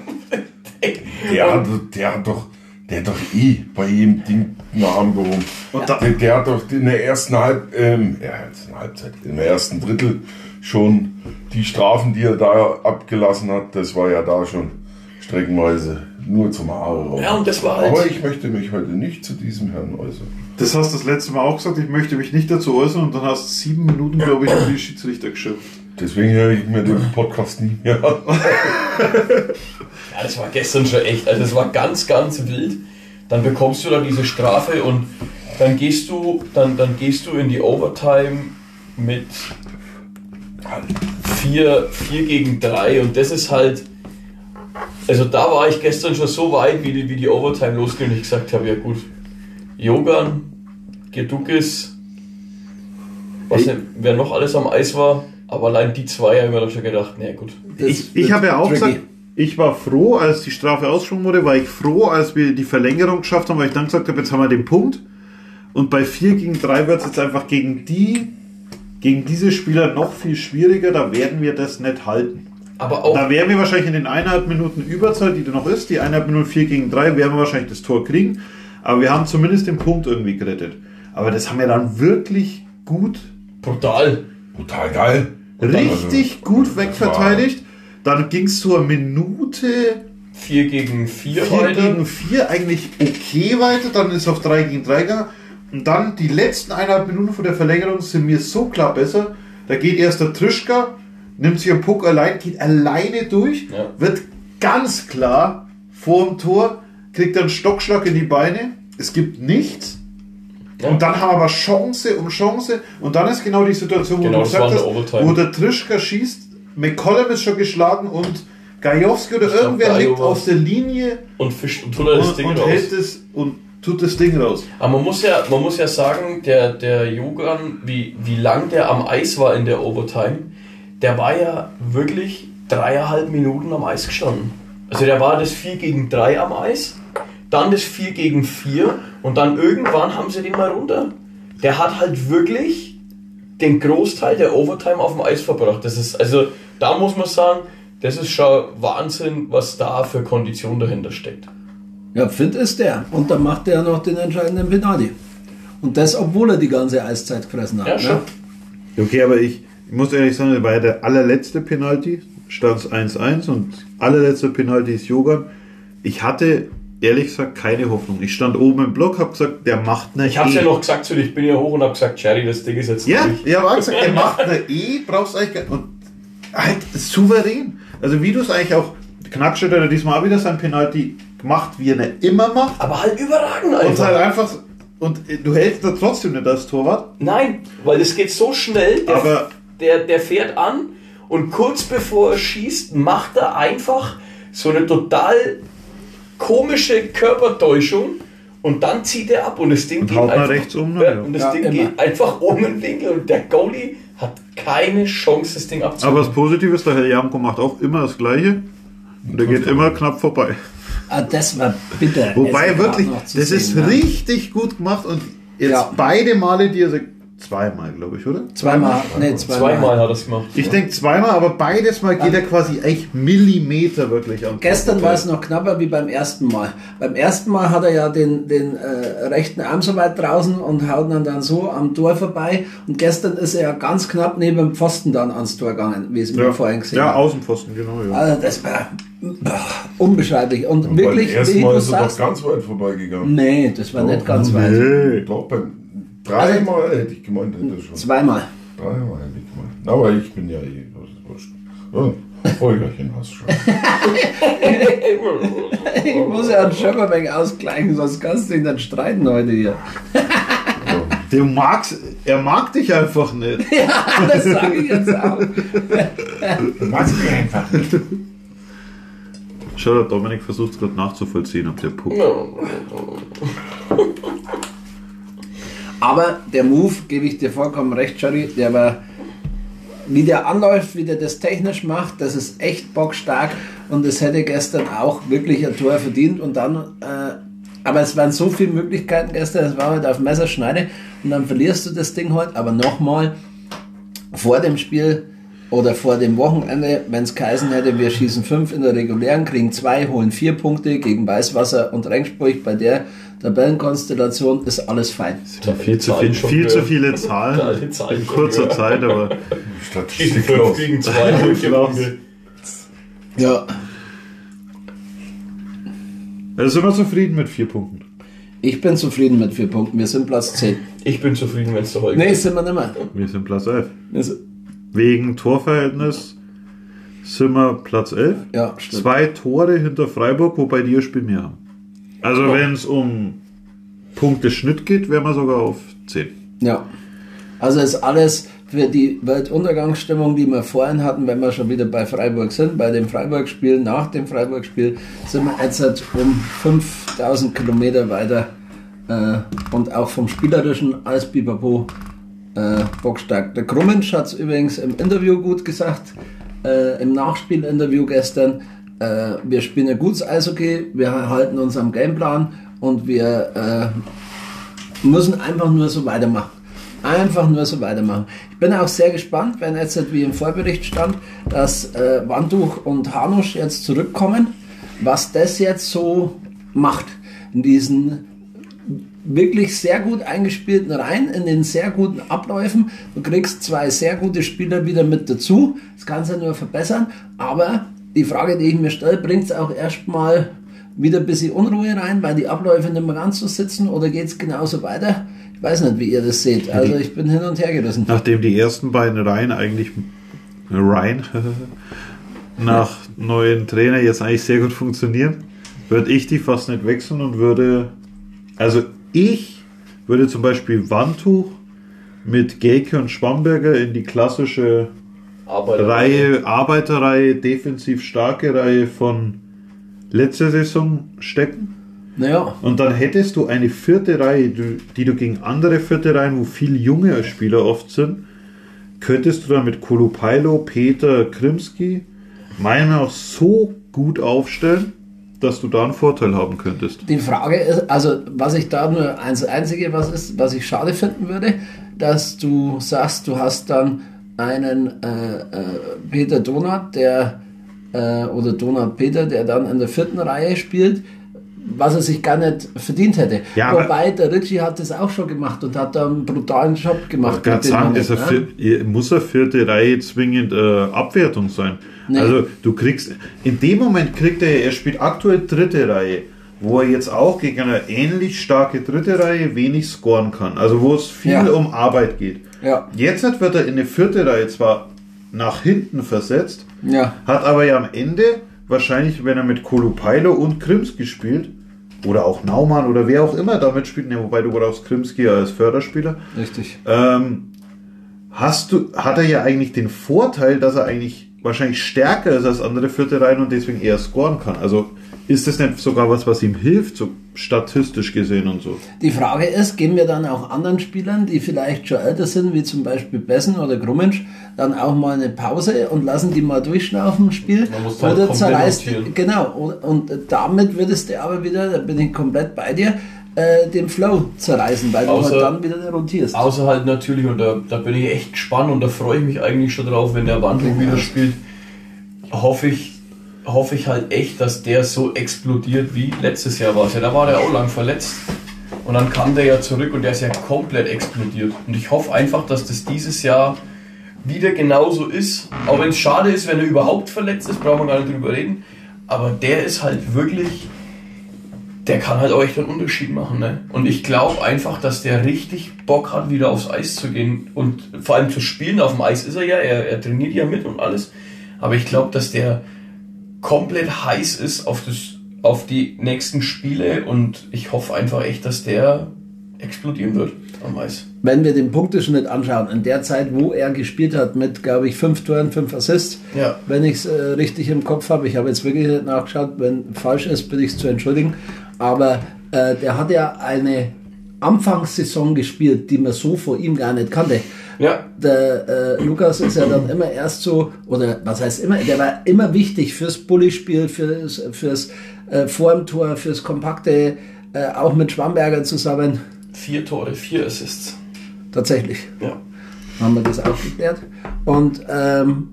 Der hat, der hat doch, der hat doch eh bei jedem Ding einen Arm gehoben. Da- der, der hat doch in der ersten Halb, ähm, ja, jetzt in der Halbzeit, im ersten Drittel schon die Strafen, die er da abgelassen hat, das war ja da schon streckenweise nur zum Haare raus. Ja, und das war halt- Aber ich möchte mich heute nicht zu diesem Herrn äußern. Das hast du das letzte Mal auch gesagt, ich möchte mich nicht dazu äußern und dann hast du sieben Minuten, glaube ich, über die Schiedsrichter geschimpft. Deswegen höre ich mir den Podcast nie mehr an. Ja, das war gestern schon echt. Also das war ganz, ganz wild. Dann bekommst du da diese Strafe und dann gehst du, dann, dann gehst du in die Overtime mit 4, 4 gegen 3 und das ist halt, Also da war ich gestern schon so weit, wie die, wie die Overtime losging und ich gesagt habe, ja gut, Jogan, Gedukis, was Hey. nicht, wer noch alles am Eis war, aber allein die zwei habe ich mir dann schon gedacht, na gut. Das Ich, ich habe ja auch tricky. gesagt, ich war froh, als die Strafe ausgesprochen wurde, war ich froh, als wir die Verlängerung geschafft haben, weil ich dann gesagt habe, jetzt haben wir den Punkt. Und bei 4 gegen 3 wird es jetzt einfach gegen die, gegen diese Spieler noch viel schwieriger, da werden wir das nicht halten. Aber auch Da werden wir wahrscheinlich in den eineinhalb Minuten Überzeit, die da noch ist, die eineinhalb Minuten 4 gegen 3, werden wir wahrscheinlich das Tor kriegen. Aber wir haben zumindest den Punkt irgendwie gerettet. Aber das haben wir dann wirklich gut brutal. Total geil. Richtig gut wegverteidigt. Dann ging es zur Minute 4 gegen 4 4 weiter. gegen 4 eigentlich okay weiter. Dann ist es auf 3 gegen 3 gegangen. Und dann die letzten eineinhalb Minuten vor der Verlängerung sind mir so klar besser. Da geht erst der Trischka, nimmt sich einen Puck allein, geht alleine durch, Ja. wird ganz klar vor dem Tor, kriegt dann Stockschlag in die Beine. Es gibt nichts. Ja. Und dann haben wir aber Chance um Chance. Und dann ist genau die Situation, wo Genau, du gesagt hast, Overtime. wo der Trischka schießt, McCollum ist schon geschlagen und Gajowski oder Ich glaub, irgendwer Gajo liegt auf der Linie Und fischt und tut er das und, Ding und raus. hält es und tut das Ding raus. Aber man muss ja, man muss ja sagen, der, der Jogan, wie, wie lang der am Eis war in der Overtime, der war ja wirklich dreieinhalb Minuten am Eis gestanden. Also der war das 4 gegen 3 am Eis, dann das 4 gegen 4 und dann irgendwann haben sie den mal runter. Der hat halt wirklich den Großteil der Overtime auf dem Eis verbracht. Das ist, also da muss man sagen, das ist schon Wahnsinn, was da für Kondition dahinter steckt. Ja, fit ist der. Und dann macht er noch den entscheidenden Penalty. Und das, obwohl er die ganze Eiszeit gefressen hat. Ja, schon. Ne? Okay, aber ich, ich muss ehrlich sagen, ja der allerletzte Penalty, stand es 1-1 und allerletzte Penalty ist Jogan. Ich hatte ehrlich gesagt keine Hoffnung. Ich stand oben im Block, habe gesagt, der macht eine Ich hab's E. ja noch gesagt zu dir, ich bin ja hoch und hab gesagt, Jerry, das Ding ist jetzt Ja, durch. ich habe auch gesagt, der macht eine E, brauchst eigentlich gar Und halt souverän. Also wie du es eigentlich auch, Knackstedt hat diesmal auch wieder sein Penalty gemacht, wie er ihn immer macht. Aber halt überragend Und einfach. halt einfach, und du hältst da trotzdem nicht als Torwart. Nein, weil das geht so schnell, der, Aber- der, der fährt an und kurz bevor er schießt, macht er einfach so eine total komische Körpertäuschung und dann zieht er ab und das Ding Und geht einfach, rechts um, ne? ja, Ja. und das Ja, Ding immer. geht einfach um den Winkel und der Goalie hat keine Chance, das Ding abzuholen. Aber das Positive ist, der Herr Jamko macht auch immer das Gleiche. Und der geht immer knapp vorbei. Ah, das war bitter. Wobei wirklich, das sehen, ist ne? richtig gut gemacht und jetzt Ja. beide Male, die er zweimal, glaube ich, oder? Zweimal, nee, zweimal. Zweimal hat er es gemacht. Ich denke zweimal, aber beides Mal geht er quasi echt Millimeter wirklich am Gestern war es noch knapper wie beim ersten Mal. Beim ersten Mal hat er ja den, den äh, rechten Arm so weit draußen und haut dann, dann so am Tor vorbei. Und gestern ist er ja ganz knapp neben dem Pfosten dann ans Tor gegangen, wie es mir Ja, vorhin gesehen ja. Außenpfosten, genau. Ja. Also das war boah, unbeschreiblich. Und Und wirklich, beim ersten wie Mal du ist er doch ganz weit vorbeigegangen. nee, das war nicht ganz weit. Nee. Ich glaube, beim dreimal hätte ich gemeint, hätte schon. Zweimal. Dreimal hätte ich gemeint. Aber ich bin ja eh, das ist wurscht. Ja, Holgerchen hast schon. (laughs) Ich muss ja einen Schöpferbank ausgleichen, sonst kannst du ihn dann streiten heute hier. Der mag's, er mag dich einfach nicht. (laughs) Das sage ich jetzt auch. Mach's mir einfach nicht. Schau, der Dominik versucht es gerade nachzuvollziehen, ob der Puck. Aber der Move, gebe ich dir vollkommen recht, Jerry, der war, wie der anläuft, wie der das technisch macht, das ist echt bockstark und es hätte gestern auch wirklich ein Tor verdient und dann, äh, aber es waren so viele Möglichkeiten gestern, es war halt auf Messerschneide und dann verlierst du das Ding halt, aber nochmal, vor dem Spiel oder vor dem Wochenende, wenn es geheißen hätte, wir schießen fünf in der regulären, kriegen zwei, holen vier Punkte gegen Weißwasser und Rengsburg bei der Tabellenkonstellation ist alles fein. Viel zu, viel, viel zu viele Zahlen Zahlen in kurzer. Zeit, aber Statistik 5 raus. gegen 2 und vier Punkte. Ja, also sind wir zufrieden mit vier Punkten. ich bin zufrieden mit vier Punkten. Wir sind Platz 10. Ich bin zufrieden, wenn es der Holger Nee, sind wir nicht mehr. Wir sind Platz 11. Also, Wegen Torverhältnis sind wir Platz 11. ja, stimmt. Zwei Tore hinter Freiburg, wobei die ein Spiel mehr haben. Also wenn es um Punkte Schnitt geht, wären wir sogar auf 10. Ja. Also ist alles für die Weltuntergangsstimmung, die wir vorhin hatten, wenn wir schon wieder bei Freiburg sind, bei dem Freiburg-Spiel, nach dem Freiburg-Spiel, sind wir jetzt halt um 5000 Kilometer weiter äh, und auch vom Spielerischen als Bipapo äh, bockstark. Der Krummensch hat es übrigens im Interview gut gesagt, äh, im Nachspielinterview gestern. Äh, wir spielen gutes Eishockey, wir halten uns am Gameplan und wir äh, müssen einfach nur so weitermachen. Einfach nur so weitermachen. Ich bin auch sehr gespannt, wenn jetzt halt wie im Vorbericht stand, dass äh, Wanduch und Hanusch jetzt zurückkommen, was das jetzt so macht in diesen wirklich sehr gut eingespielten Reihen, in den sehr guten Abläufen. Du kriegst zwei sehr gute Spieler wieder mit dazu. Das du nur verbessern. Aber die Frage, die ich mir stelle, bringt es auch erstmal wieder ein bisschen Unruhe rein, weil die Abläufe nicht mehr ganz so sitzen oder geht es genauso weiter? Ich weiß nicht, wie ihr das seht. Also ich bin hin und her gerissen. Nachdem die ersten beiden Reihen eigentlich Reihen (laughs) nach neuen Trainer jetzt eigentlich sehr gut funktionieren, würde ich die fast nicht wechseln und würde, also ich würde zum Beispiel Wandtuch mit Gelke und Schwamberger in die klassische Arbeiter. Reihe, Arbeiterreihe, defensiv starke Reihe von letzter Saison stecken. Naja, Und dann hättest du eine vierte Reihe, die du gegen andere vierte Reihen, wo viel junge Spieler oft sind, könntest du dann mit Kolupailo, Peter, Krimski meiner Meinung nach so gut aufstellen, dass du da einen Vorteil haben könntest. Die Frage ist, also was ich da nur eins einzige, was ist, was ich schade finden würde, dass du sagst, du hast dann einen äh, äh, Peter Donat, der äh, oder Donat Peter, der dann in der vierten Reihe spielt, was er sich gar nicht verdient hätte. Ja, Wobei der Ritchie hat das auch schon gemacht und hat da einen brutalen Job gemacht. Ich kann sagen, ist er ne? muss eine vierte Reihe zwingend äh, Abwertung sein. Nee. Also du kriegst, in dem Moment kriegt er, er spielt aktuell dritte Reihe, wo er jetzt auch gegen eine ähnlich starke dritte Reihe wenig scoren kann. Also wo es viel Ja. um Arbeit geht. Ja. Jetzt wird er in eine vierte Reihe zwar nach hinten versetzt, Ja. hat aber ja am Ende wahrscheinlich, wenn er mit Kolupailo und Krimski spielt, oder auch Naumann oder wer auch immer damit spielt, ne, wobei du brauchst Krimski als Förderspieler, Richtig. ähm, hast du, hat er ja eigentlich den Vorteil, dass er eigentlich wahrscheinlich stärker ist als andere vierte Reihen und deswegen eher scoren kann. Also ist das nicht sogar was, was ihm hilft, so statistisch gesehen und so? Die Frage ist, geben wir dann auch anderen Spielern, die vielleicht schon älter sind, wie zum Beispiel Bessen oder Grummensch, dann auch mal eine Pause und lassen die mal durchschnaufen im Spiel? Man muss halt oder komplett zerreißt, genau, und, und damit würdest du aber wieder, da bin ich komplett bei dir, äh, den Flow zerreißen, weil Außer- du halt dann wieder rotierst. Außer halt natürlich, und da, da bin ich echt gespannt und da freue ich mich eigentlich schon drauf, wenn der Wandlung wieder spielt, hoffe ich, hoffe ich halt echt, dass der so explodiert wie letztes Jahr war ja. Da war der auch lang verletzt. Und dann kam der ja zurück und der ist ja komplett explodiert. Und ich hoffe einfach, dass das dieses Jahr wieder genauso ist. Auch wenn es schade ist, wenn er überhaupt verletzt ist, brauchen wir gar nicht drüber reden. Aber der ist halt wirklich, der kann halt auch echt einen Unterschied machen. Ne? Und ich glaube einfach, dass der richtig Bock hat, wieder aufs Eis zu gehen. Und vor allem zu spielen auf dem Eis ist er ja, er, er trainiert ja mit und alles. Aber ich glaube, dass der komplett heiß ist auf, das, auf die nächsten Spiele und ich hoffe einfach echt, dass der explodieren wird am Eis. Wenn wir den Punkteschnitt anschauen, in der Zeit, wo er gespielt hat, mit, glaube ich, fünf Toren, fünf Assists, Ja. wenn ich es äh, richtig im Kopf habe, ich habe jetzt wirklich nicht nachgeschaut, wenn falsch ist, bitte ich es zu entschuldigen, aber äh, der hat ja eine Anfangssaison gespielt, die man so vor ihm gar nicht kannte. Ja, Der äh, Lukas ist ja dann immer erst so, oder was heißt immer, der war immer wichtig fürs Bullyspiel, fürs, fürs äh, Formtor, fürs Kompakte, äh, auch mit Schwamberger zusammen. vier Tore, vier Assists. Tatsächlich Ja. haben wir das auch geklärt. Und ähm,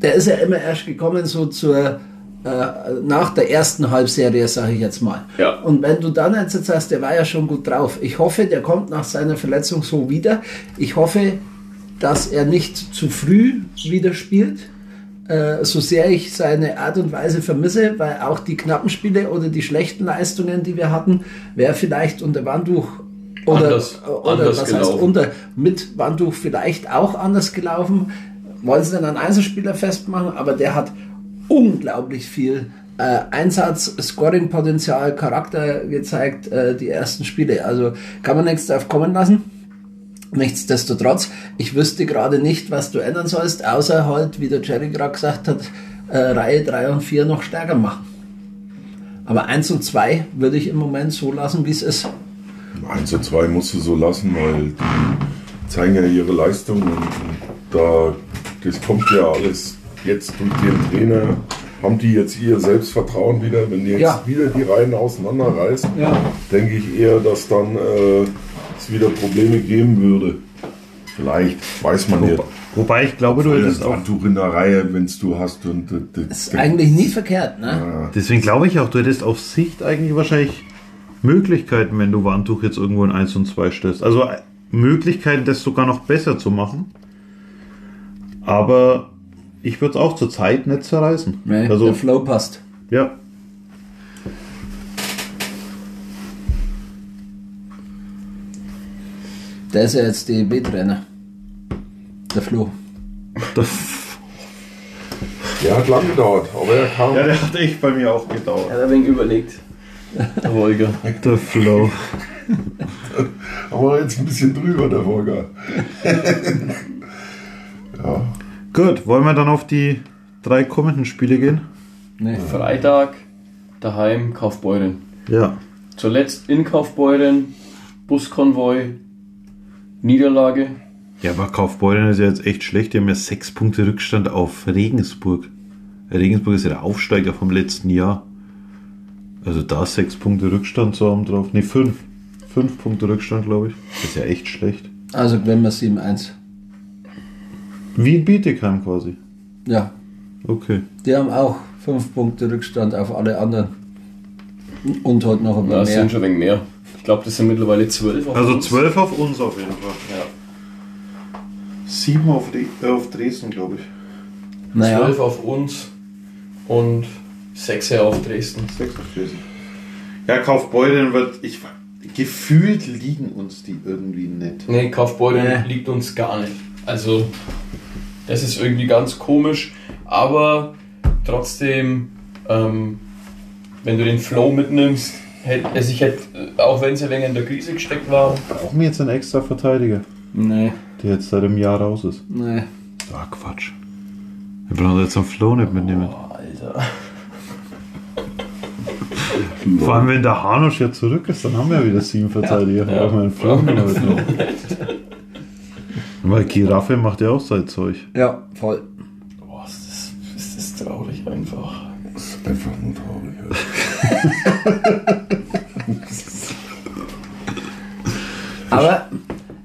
der ist ja immer erst gekommen so zur nach der ersten Halbserie, sage ich jetzt mal. Ja. Und wenn du dann jetzt sagst, der war ja schon gut drauf. Ich hoffe, der kommt nach seiner Verletzung so wieder. Ich hoffe, dass er nicht zu früh wieder spielt. Äh, so sehr ich seine Art und Weise vermisse, weil auch die knappen Spiele oder die schlechten Leistungen, die wir hatten, wäre vielleicht unter Wandtuch oder, Anders- oder anders was heißt gelaufen. unter mit Wandtuch vielleicht auch anders gelaufen. Wollen sie dann einen Einzelspieler festmachen, aber der hat unglaublich viel äh, Einsatz, Scoring-Potenzial, Charakter gezeigt, äh, die ersten Spiele. Also kann man nichts drauf kommen lassen. Nichtsdestotrotz, ich wüsste gerade nicht, was du ändern sollst, außer halt, wie der Jerry gerade gesagt hat, äh, Reihe 3 und 4 noch stärker machen. Aber 1 und 2 würde ich im Moment so lassen, wie es ist. 1 und 2 musst du so lassen, weil die zeigen ja ihre Leistung und da, das kommt ja alles jetzt durch den Trainer. Haben die jetzt ihr Selbstvertrauen wieder, wenn die jetzt Ja. wieder die Reihen auseinanderreißen, Ja. denke ich eher, dass dann äh, es wieder Probleme geben würde. Vielleicht, weiß man nicht. Wobei ich glaube, du hättest auch. Handtuch in der Reihe, wenn du hast. Und, äh, das, Das ist eigentlich nie verkehrt, ne? Deswegen glaube ich auch, du hättest auf Sicht eigentlich wahrscheinlich Möglichkeiten, wenn du Wandtuch jetzt irgendwo in 1 und 2 stellst. Also äh, Möglichkeiten, das sogar noch besser zu machen. Aber ich würde es auch zur Zeit nicht zerreißen. Nee, also, der Flow passt. ja. Der ist ja jetzt DEB-Trainer. Der Flo. Das, Der hat lang gedauert, aber er kam. ja, der hat echt bei mir auch gedauert. Er hat ein wenig überlegt. Der Holger. Der Flow. (laughs) Aber jetzt ein bisschen drüber, der Volker. (laughs) ja. Gut, wollen wir dann auf die drei kommenden Spiele gehen? Nee. Freitag, daheim, Kaufbeuren. Ja. Zuletzt in Kaufbeuren, Buskonvoi, Niederlage. Ja, aber Kaufbeuren ist ja jetzt echt schlecht. Die haben ja sechs Punkte Rückstand auf Regensburg. Regensburg ist ja der Aufsteiger vom letzten Jahr. Also da sechs Punkte Rückstand zu haben drauf. Ne, fünf. Fünf Punkte Rückstand, glaube ich. Das ist ja echt schlecht. Also gewinnen wir 7-1. Wie in Bietigheim quasi. Ja, Okay. die haben auch 5 Punkte Rückstand auf alle anderen. Und heute noch ein Ja, paar es mehr. sind schon ein wenig mehr. Ich glaube, das sind mittlerweile zwölf. auf Also uns. zwölf auf uns auf jeden Fall. Ja. Sieben auf, Dre- äh, auf Dresden, glaube ich. Naja, Zwölf auf uns und sechs auf Dresden. Sechs auf Dresden. Ja, Kaufbeuren wird. Ich, gefühlt liegen uns die irgendwie nicht. Nee, Kaufbeuren Nee. liegt uns gar nicht. Also, das ist irgendwie ganz komisch, aber trotzdem, ähm, wenn du den Flow mitnimmst, hätte, also ich hätte, auch wenn sie länger in der Krise gesteckt war, Brauchen wir jetzt einen extra Verteidiger, nee, der jetzt seit einem Jahr raus ist? nee. Ah, Quatsch. Wir brauchen jetzt einen Flow nicht mitnehmen. oh, Alter. (laughs) Vor allem, wenn der Hanusch ja zurück ist, dann haben wir ja wieder sieben Verteidiger. Ja. Brauchen wir einen Flow nicht mitnehmen. (laughs) Weil Giraffe macht ja auch sein Zeug. Ja, voll. Boah, ist das, ist das traurig einfach. Das ist einfach nur traurig. (laughs) Aber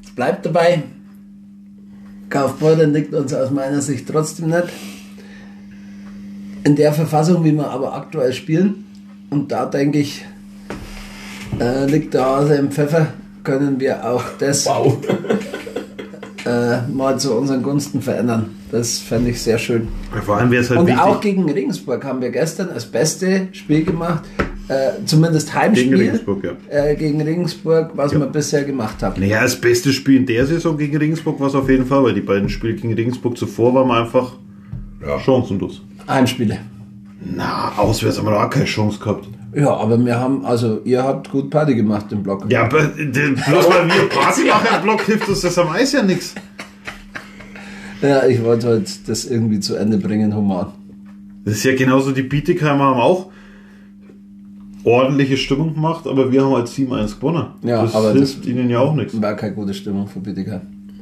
es bleibt dabei. Kaufbeuren liegt uns aus meiner Sicht trotzdem nicht. In der Verfassung, wie wir aber aktuell spielen. Und da denke ich, äh, liegt der Hase im Pfeffer, können wir auch das Wow. Äh, mal zu unseren Gunsten verändern. Das fände ich sehr schön. Vor allem wäre es halt Und wichtig. auch gegen Regensburg haben wir gestern das beste Spiel gemacht, äh, zumindest Heimspiel Gegen Regensburg, ja. Äh, gegen Regensburg, was Ja. wir bisher gemacht haben. Naja, das beste Spiel in der Saison gegen Regensburg war es auf jeden Fall, weil die beiden Spiele gegen Regensburg zuvor waren einfach Ja. chancenlos. Heimspiele. Na, auswärts haben wir auch keine Chance gehabt. Ja, aber wir haben, also ihr habt gut Party gemacht im Block. Ja, aber bloß weil wir Party machen im Block hilft uns das am Eis ja nichts. Ja, ich wollte halt das irgendwie zu Ende bringen, human. Das ist ja genauso, die Bietigheimer haben auch ordentliche Stimmung gemacht, aber wir haben halt 7-1 gewonnen. Ja, das aber hilft das- ihnen ja auch nichts. War keine gute Stimmung für Bietigheim.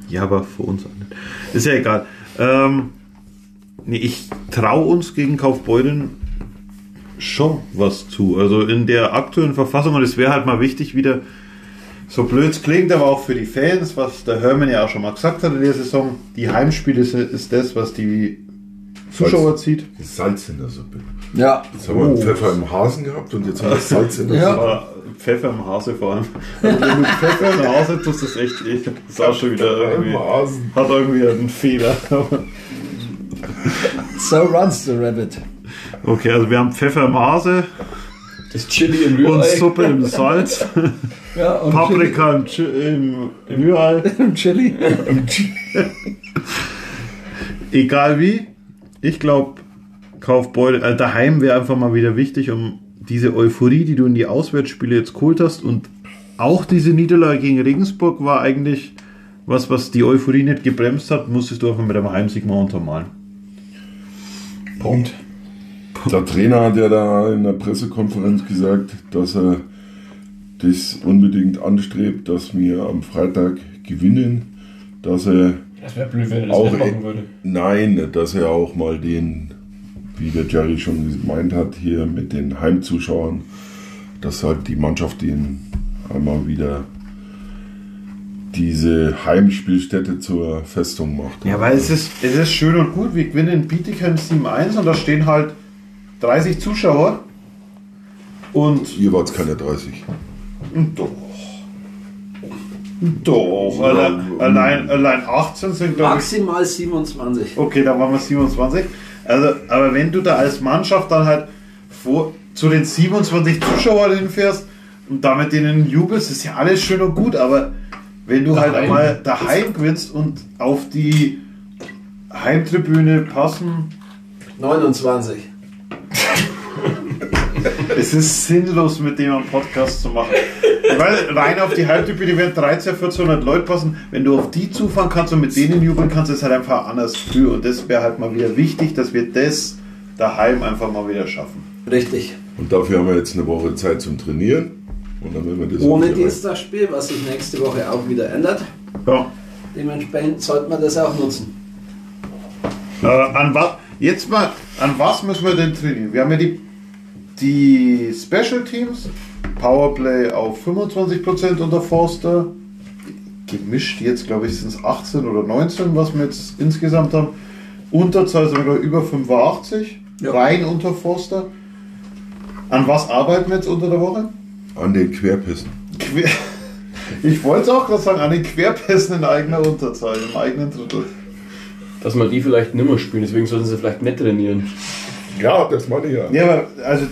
Ja, aber für uns auch nicht. Ist ja egal. Ähm, nee, ich traue uns gegen Kaufbeuren schon was zu. Also in der aktuellen Verfassung, und es wäre halt mal wichtig, wieder so blöd es klingt, aber auch für die Fans, was der Hermann ja auch schon mal gesagt hat in der Saison, die Heimspiele ist, ist das, was die Zuschauer zieht. Das Salz in der Suppe. Ja, Jetzt haben wir einen Pfeffer im Hasen gehabt und jetzt haben wir Salz in der Ja. Suppe. Aber Pfeffer im Hase vor allem. Also wenn du Pfeffer im Hase tust, ist echt, echt das ist auch schon wieder irgendwie, Im Hasen. hat irgendwie einen Fehler. so runs the rabbit. Okay, also wir haben Pfeffer im Hase Das Chili im und Rührei. Suppe im Salz, (laughs) Ja, und Paprika im, Chi- im, im Rührei. (laughs) Chili. (laughs) Chili. Egal wie, ich glaube, Kaufbeutel, äh, daheim wäre einfach mal wieder wichtig, um diese Euphorie, die du in die Auswärtsspiele jetzt geholt hast und auch diese Niederlage gegen Regensburg war eigentlich was, was die Euphorie nicht gebremst hat, musstest du einfach mit einem Heimsieg mal untermalen. Punkt. Der Trainer hat ja da in der Pressekonferenz gesagt, dass er das unbedingt anstrebt, dass wir am Freitag gewinnen, dass er Das wäre blöd, wenn er das Auch machen würde. Nein, dass er auch mal den, wie der Jerry schon gemeint hat, hier mit den Heimzuschauern, dass halt die Mannschaft ihnen einmal wieder diese Heimspielstätte zur Festung macht. Ja, weil es ist, es ist schön und gut. Wir gewinnen in Bietigheim 7-1 und da stehen halt 30 Zuschauer. Und Ihr wart keine 30. doch. Doch, allein, allein, allein 18 sind, glaube ich. Maximal 27. Okay, da waren wir 27. Also, aber wenn du da als Mannschaft dann halt vor, zu den 27 Zuschauern hinfährst und damit denen jubelst, ist ja alles schön und gut, aber wenn du halt Daheim. einmal daheim gewinnst und auf die Heimtribüne passen, 29. es ist sinnlos, mit dem einen Podcast zu machen. Weil rein auf die Heimtribüne werden 13, 1400 Leute passen. Wenn du auf die zufahren kannst und mit denen jubeln kannst, ist halt einfach ein anderes Gefühl. Und das wäre halt mal wieder wichtig, dass wir das daheim einfach mal wieder schaffen. Richtig. Und dafür haben wir jetzt eine Woche Zeit zum Trainieren. Und dann werden wir das Ohne Dienstagsspiel, was sich nächste Woche auch wieder ändert. Ja. Dementsprechend sollte man das auch nutzen. Äh, an was, jetzt mal, an was müssen wir denn trainieren? Wir haben ja die, die Special Teams, Powerplay auf 25% unter Forster, gemischt jetzt glaube ich sind es 18 oder 19, was wir jetzt insgesamt haben. Unterzahl sind wir über 85, Ja. rein unter Forster. An was arbeiten wir jetzt unter der Woche? An den Querpässen. Quer (laughs) ich wollte es auch gerade sagen, an den Querpässen in eigener Unterzahl, im eigenen Drittel. Dass man die vielleicht nimmer spielen, deswegen sollten sie vielleicht nicht trainieren. Ja, das meine ich ja. Ja, aber also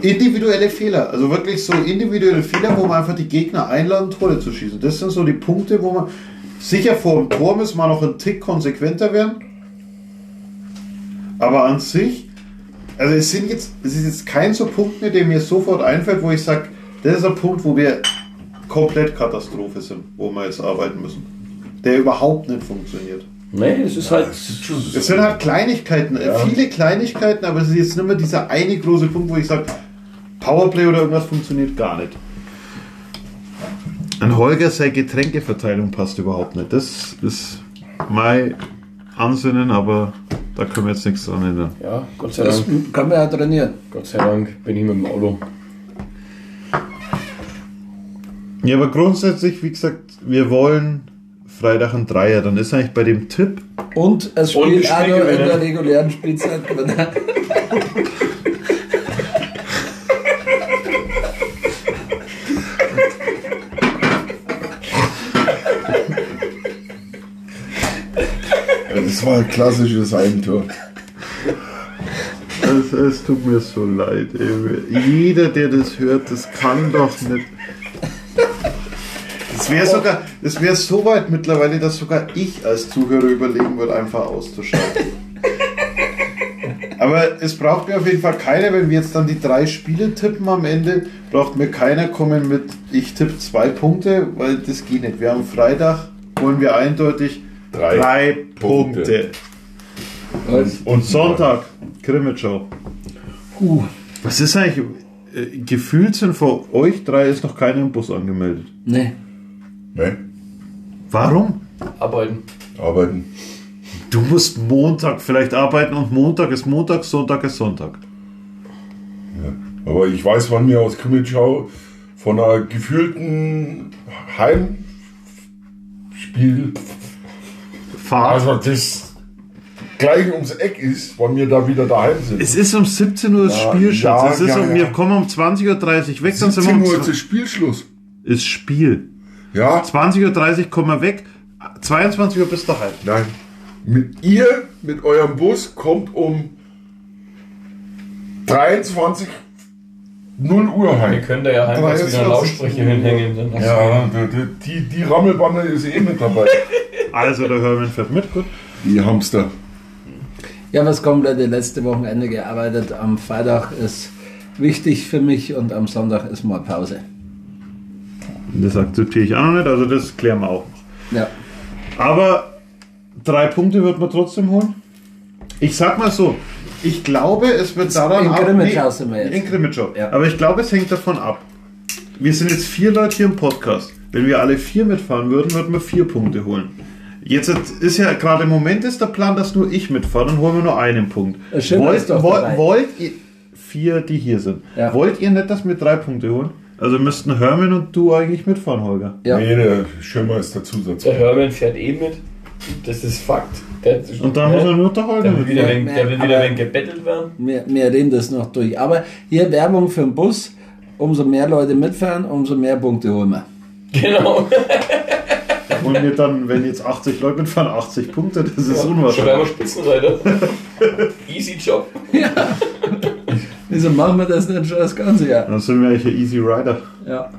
individuelle Fehler, also wirklich so individuelle Fehler, wo man einfach die Gegner einladen, Tore zu schießen. Das sind so die Punkte, wo man sicher vor dem Tor müssen wir noch einen Tick konsequenter werden. Aber an sich, also es sind jetzt, es ist jetzt kein so Punkt mehr, der mir sofort einfällt, wo ich sage, das ist ein Punkt, wo wir komplett Katastrophe sind, wo wir jetzt arbeiten müssen. Der überhaupt nicht funktioniert. Nee, es ist halt. Es sind halt Kleinigkeiten, äh, viele Kleinigkeiten, aber es ist jetzt nicht mehr dieser eine große Punkt, wo ich sage, Powerplay oder irgendwas funktioniert gar nicht. An Holger seine Getränkeverteilung passt überhaupt nicht. Das ist mein Ansinnen, aber da können wir jetzt nichts dran ändern. Ja, Gott sei Das Dank. können wir ja trainieren. Gott sei Dank bin ich mit dem Auto. Ja, aber grundsätzlich, wie gesagt, wir wollen Freitag ein Dreier. Dann ist eigentlich bei dem Tipp, Und es spielt auch noch in der regulären Spielzeit. Das war ein klassisches Eigentor. es, es tut mir so leid. Ey. Jeder, der das hört, das kann doch nicht. Es wäre sogar, es wäre so weit mittlerweile, dass sogar ich als Zuhörer überlegen würde, einfach auszuschalten. (laughs) Aber es braucht mir auf jeden Fall keiner, wenn wir jetzt dann die drei Spiele tippen am Ende, braucht mir keiner kommen mit, ich tippe zwei Punkte, weil das geht nicht. Wir haben Freitag, wollen wir eindeutig Drei drei, Punkte. Punkte. Und Sonntag, Krimitschau. Huh. Was ist eigentlich, äh, gefühlt sind vor euch drei ist noch keiner im Bus angemeldet. Nee. Ne? Warum? Arbeiten. Arbeiten. Du musst Montag vielleicht arbeiten und Montag ist Montag, Sonntag ist Sonntag. Ja. Aber ich weiß, wann wir aus Krimitschau von einer gefühlten Heimspiel, Fahrt. also das gleich ums Eck ist, wann wir da wieder daheim sind. es ist um 17 Uhr das Ja, Spiel, Schatz. ja, es ist ja, um, ja. Wir kommen um 20.30 Uhr weg, dann sind wir 17 um Uhr ist 20 das Spielschluss. ist Spiel. Ja, 20.30 Uhr kommen wir weg, 22 Uhr bis daheim. nein. Mit ihr, mit eurem Bus, kommt um 23 0 Uhr Wir heim. können da ja heimwärts wieder 23 Lautsprecher hinhängen. Du- Ja, die, die, die Rammelbande ist eh mit dabei. (laughs) Also der Hermann fährt mit, gut. Die Hamster. Ich habe das komplette letzte Wochenende gearbeitet. Am Freitag ist wichtig für mich und am Sonntag ist mal Pause. Das akzeptiere ich auch noch nicht, also das klären wir auch noch. Ja. Aber drei Punkte wird man trotzdem holen. Ich sag mal so, ich glaube, es wird daran in ab- Grimmitschau sind wir jetzt. In Grimmitschau. Ja. Aber ich glaube, es hängt davon ab. Wir sind jetzt vier Leute hier im Podcast. Wenn wir alle vier mitfahren würden, würden wir vier Punkte holen. Jetzt ist ja gerade im Moment ist der Plan, dass nur ich mitfahre, dann holen wir nur einen Punkt. Das Schimmer wollt, wollt, wollt ihr vier, die hier sind, Ja. wollt ihr nicht, dass wir drei Punkte holen? Also müssten Hermann und du eigentlich mitfahren, Holger. Ja. Nee, der Schimmer ist der Zusatz. Der Hermann fährt eh mit. Das ist Fakt. Der, Und dann muss er nur der Holger der will wieder, mitfahren. wenn, der will wieder wenn gebettelt werden. Wir, wir reden das noch durch. Aber hier Werbung für den Bus. Umso mehr Leute mitfahren, umso mehr Punkte holen wir. Genau. (laughs) Und wir dann, wenn jetzt 80 Leute mitfahren, 80 Punkte, das ist Schon unwahrscheinlich. einmal Spitzenreiter. (laughs) Easy Job. (laughs) Wieso machen wir das nicht schon das ganze Jahr? Dann sind wir eigentlich ein Easy Rider. Ja.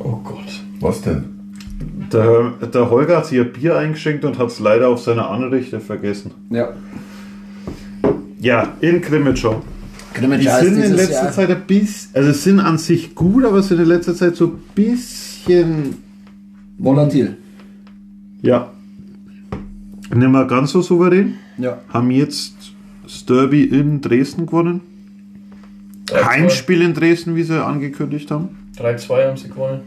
Oh Gott. Was denn? Der, der Holger hat sich ein Bier eingeschenkt und hat es leider auf seiner Anrichte vergessen. Ja. Ja, in Krimitschau. Die Grimmitschau ist sind in dieses letzter Jahr. Zeit ein bisschen, also sind an sich gut, aber sind in letzter Zeit so ein bisschen, Volatil. ja, nicht mehr ganz so souverän. Ja. Haben jetzt das Derby in Dresden gewonnen. 3-2. Heimspiel in Dresden, wie sie angekündigt haben. 3-2 haben sie gewonnen.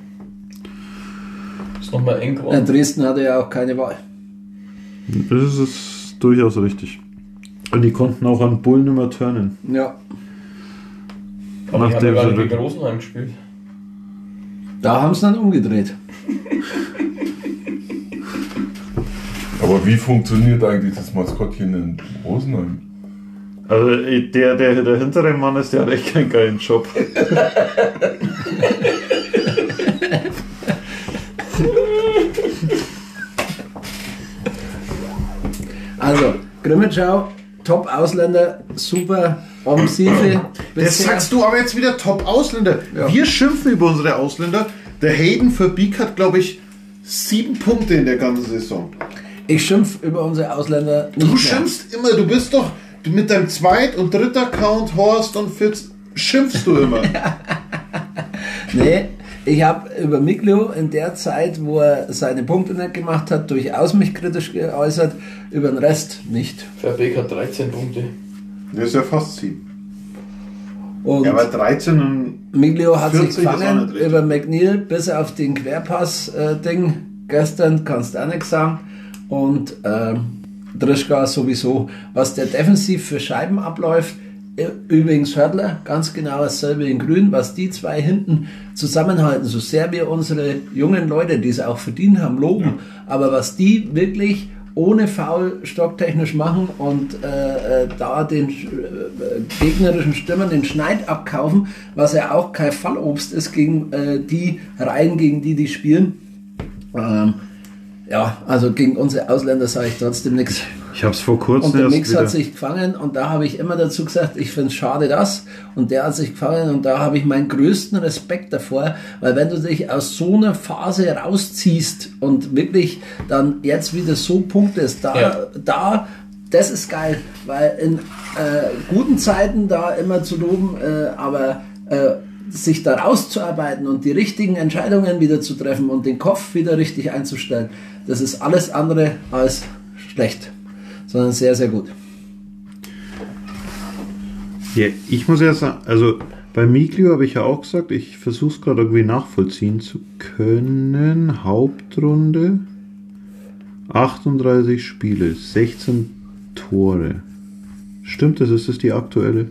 Ist nochmal eng Ja, geworden. Dresden hatte ja auch keine Wahl. Das ist durchaus richtig. Und die konnten auch an Bull nicht mehr turnen. Ja. Aber die haben ja nachdem gerade gegen Rosenheim gespielt. Da haben sie dann umgedreht. Aber wie funktioniert eigentlich das Maskottchen in Rosenheim? Also der, der der hintere Mann ist, der hat echt keinen geilen Job. Also, Grimmitschau, Top-Ausländer, super Offensive. Das sagst du aber jetzt wieder Top-Ausländer. Ja. Wir schimpfen über unsere Ausländer. Der Hayden für Beak hat, glaube ich, sieben Punkte in der ganzen Saison. Ich schimpf über unsere Ausländer nicht Du mehr. schimpfst immer, du bist doch mit deinem Zweit- und dritter Account, Horst und Fitz, schimpfst du immer. (laughs) Nee, ich habe über Miglio in der Zeit, wo er seine Punkte nicht gemacht hat, durchaus mich kritisch geäußert, über den Rest nicht. Verbeek hat 13 Punkte. Das ist ja fast sieben. Und Ja, aber 13 und Miglio hat sich 40 ist auch gefangen über McNeil bis auf den Querpass-Ding. Gestern kannst du auch nichts sagen. Und ähm, Drischka sowieso. Was der defensiv für Scheiben abläuft, äh, übrigens Hördler, ganz genau dasselbe in Grün, was die zwei hinten zusammenhalten, so sehr wir unsere jungen Leute, die es auch verdient haben, loben, aber was die wirklich ohne Foul stocktechnisch machen und äh, äh, da den äh, gegnerischen Stürmern den Schneid abkaufen, was ja auch kein Fallobst ist gegen äh, die Reihen, gegen die die spielen. Ähm, ja, also gegen unsere Ausländer sage ich trotzdem nichts. ich habe es vor kurzem Und der Mix wieder. hat sich gefangen und da habe ich immer dazu gesagt, ich finde es schade das und der hat sich gefangen und da habe ich meinen größten Respekt davor, weil wenn du dich aus so einer Phase rausziehst und wirklich dann jetzt wieder so punktest, da, Ja. da das ist geil, weil in äh, guten Zeiten da immer zu loben, äh, aber äh, sich da rauszuarbeiten und die richtigen Entscheidungen wieder zu treffen und den Kopf wieder richtig einzustellen, das ist alles andere als schlecht, sondern sehr, sehr gut. Ja, ich muss ja sagen, also bei Miglio habe ich ja auch gesagt, ich versuche es gerade irgendwie nachvollziehen zu können. Hauptrunde 38 Spiele, 16 Tore. Stimmt das? Ist das die aktuelle?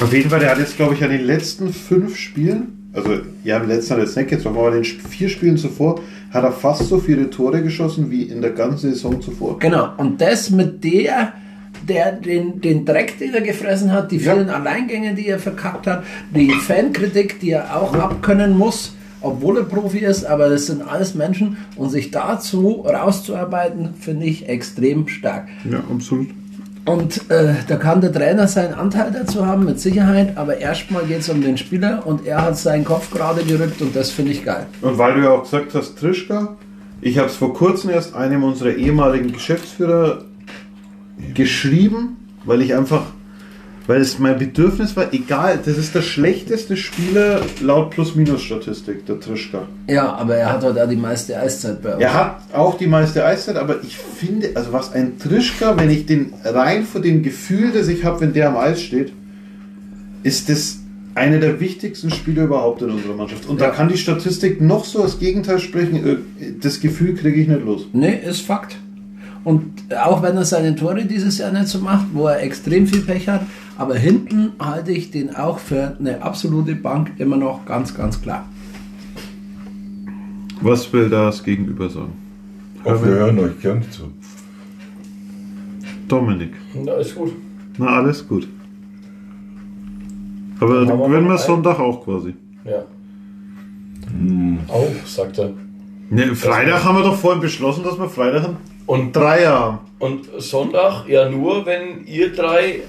Auf jeden Fall, der hat jetzt, glaube ich, an den letzten fünf Spielen, also ja, im letzten hat er jetzt nicht jetzt, aber in den vier Spielen zuvor, hat er fast so viele Tore geschossen wie in der ganzen Saison zuvor. Genau, und das mit der, der den, den Dreck, den er gefressen hat, die Ja. vielen Alleingänge, die er verkackt hat, die Fankritik, die er auch abkönnen muss, obwohl er Profi ist, aber das sind alles Menschen und sich dazu rauszuarbeiten, finde ich extrem stark. Ja, absolut. Und äh, da kann der Trainer seinen Anteil dazu haben, mit Sicherheit, aber erstmal geht es um den Spieler und er hat seinen Kopf gerade gerückt und das finde ich geil. Und weil du ja auch gesagt hast, Trischka, ich habe es vor kurzem erst einem unserer ehemaligen Geschäftsführer geschrieben, weil ich einfach Weil es mein Bedürfnis war, egal, das ist der schlechteste Spieler laut Plus-Minus-Statistik, der Trischka. Ja, aber er hat halt auch die meiste Eiszeit bei uns. Er hat auch die meiste Eiszeit, aber ich finde, also was ein Trischka, wenn ich den rein vor dem Gefühl, das ich habe, wenn der am Eis steht, ist das einer der wichtigsten Spieler überhaupt in unserer Mannschaft. Und da kann die Statistik noch so das Gegenteil sprechen, äh, das Gefühl kriege ich nicht los. Nee, ist Fakt. Und auch wenn er seine Tore dieses Jahr nicht so macht, wo er extrem viel Pech hat, aber hinten halte ich den auch für eine absolute Bank immer noch ganz, ganz klar. Was will das Gegenüber sagen? Auch wir hören euch gern zu. Dominik. Na, ist gut. Na, alles gut. Aber Dann dann haben wir gewinnen wir einen. Sonntag auch quasi. Ja. Auch, sagt er. Ne, Freitag haben wir doch vorhin beschlossen, dass wir Freitag einen Und, Dreier und Sonntag ja nur, wenn ihr drei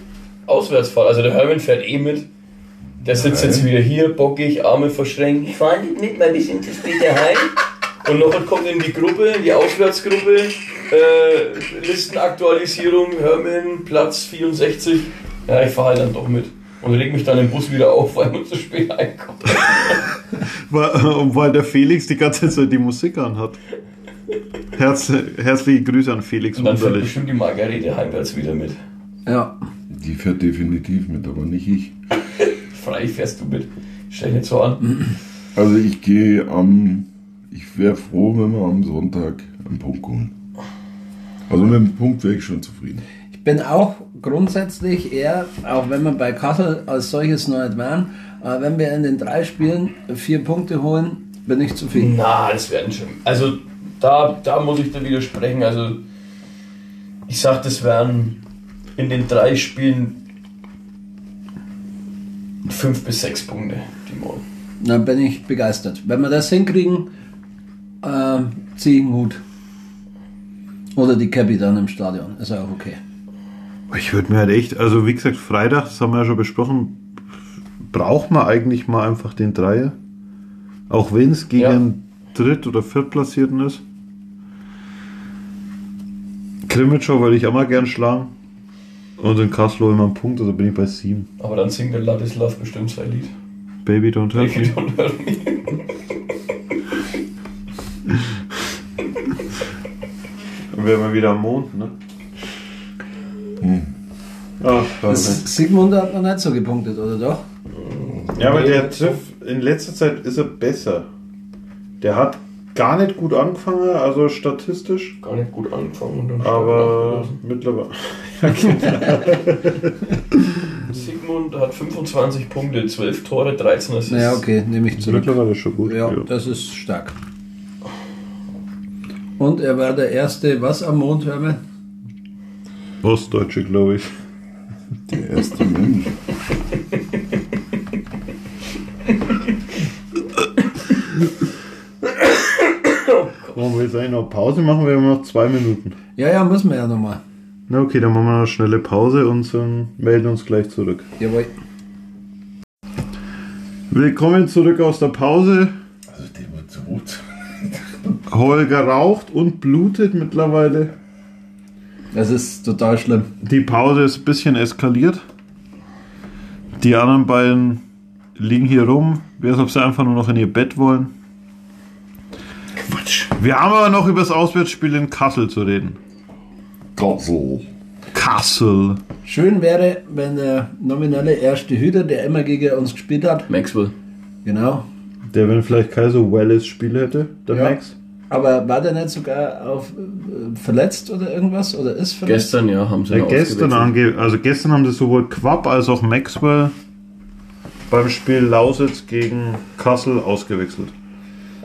auswärts fahrt. Also der Hermann fährt eh mit. Der sitzt jetzt wieder hier, bockig, Arme verschränkt. Ich fahre nicht mit, weil wir sind zu spät daheim. Und noch kommt in die Gruppe, in die Auswärtsgruppe, äh, Listenaktualisierung, Hermann, Platz 64. Ja, ich fahre halt dann doch mit. Und leg mich dann im Bus wieder auf, weil wir zu spät einkommen. (laughs) Weil, und weil der Felix die ganze Zeit die Musik anhat. Herz, herzliche Grüße an Felix Und dann fährt Wunderlich. bestimmt die Margarete heimwärts wieder mit. Ja. Die fährt definitiv mit, aber nicht ich. Frei fährst du mit. Stell nicht so an. Also ich gehe am. Ich wäre froh, wenn wir am Sonntag einen Punkt holen. Also mit dem Punkt wäre ich schon zufrieden. Ich bin auch grundsätzlich eher, auch wenn wir bei Kassel als solches noch nicht waren, aber wenn wir in den drei Spielen vier Punkte holen, bin ich zufrieden. Na, das werden schon. Also da, da muss ich da widersprechen. Also ich sag, das wären in den drei Spielen fünf bis sechs Punkte, die morgen. Dann bin ich begeistert. Wenn wir das hinkriegen, äh, ziehe ich einen Hut. Oder die Cappy dann im Stadion. Ist auch okay. Ich würde mir halt echt, also wie gesagt, Freitag, das haben wir ja schon besprochen, braucht man eigentlich mal einfach den Dreier. Auch wenn es gegen Ja. einen Dritt- oder Viertplatzierten ist. Krimitschau würde ich auch mal gern schlagen. Und in Kassel immer einen Punkt, also bin ich bei sieben. Aber dann singt der Ladislav bestimmt sein Lied. Baby don't hurt Baby me. don't hurt me. Dann wären wir wieder am Mond, ne? Ach, Das Sigmund hat noch nicht so gepunktet, oder doch? Ja, aber der trifft, in letzter Zeit ist er besser. Der hat gar nicht gut angefangen, also statistisch, Gar nicht gut angefangen und dann aber mittlerweile. (laughs) Ja, genau. Sigmund hat 25 Punkte, 12 Tore, 13 Assists. Naja, okay, nehme ich zurück. mittlerweile schon gut. Ja, das ist stark. Und er war der erste, was am Mond, Hermann? Ostdeutsche, glaube ich. Der erste Mensch. Wollen wir jetzt eigentlich noch Pause machen? Wir haben noch zwei Minuten. Ja, ja, müssen wir ja nochmal. Na okay, dann machen wir noch eine schnelle Pause und ähm, melden uns gleich zurück. Jawohl. Willkommen zurück aus der Pause. Also der wird so gut. (laughs) Holger raucht und blutet mittlerweile. Das ist total schlimm. Die Pause ist ein bisschen eskaliert. Die anderen beiden liegen hier rum, wie als ob sie einfach nur noch in ihr Bett wollen. Quatsch. Wir haben aber noch über das Auswärtsspiel in Kassel zu reden. Kassel. Kassel. Schön wäre, wenn der nominelle erste Hüter, der immer gegen uns gespielt hat, Maxwell. genau, Der, wenn vielleicht kein so welles Spiel hätte, der Ja. Max. aber war der nicht sogar auf äh, verletzt oder irgendwas? Oder ist verletzt? Gestern, ja, haben sie Ja, ihn gestern, ange also gestern haben sie sowohl Quapp als auch Maxwell beim Spiel Lausitz gegen Kassel ausgewechselt.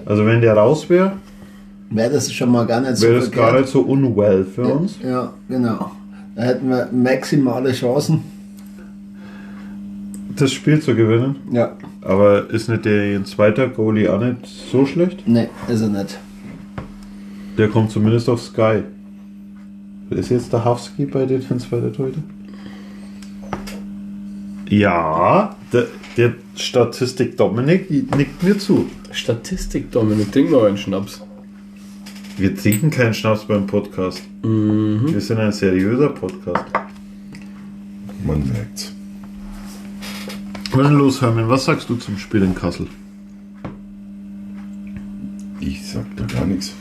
Also wenn der raus wäre, Wäre das schon mal gar nicht so wäre das gar nicht so unwell für uns. Ja, genau. Da hätten wir maximale Chancen. Das Spiel zu gewinnen. Ja. Aber ist nicht der ein zweiter Goalie auch nicht so schlecht? Nee, ist er nicht. Der kommt zumindest auf Sky. Ist jetzt der Hafski bei den zweiter Torhüter? Ja, der, der Statistik Dominik nickt mir zu. Statistik, Dominik, trink mal einen Schnaps. Wir trinken keinen Schnaps beim Podcast. Wir sind ein seriöser Podcast. Man merkt's. Denn los, Hermann? Was sagst du zum Spiel in Kassel? Ich sag da gar nichts.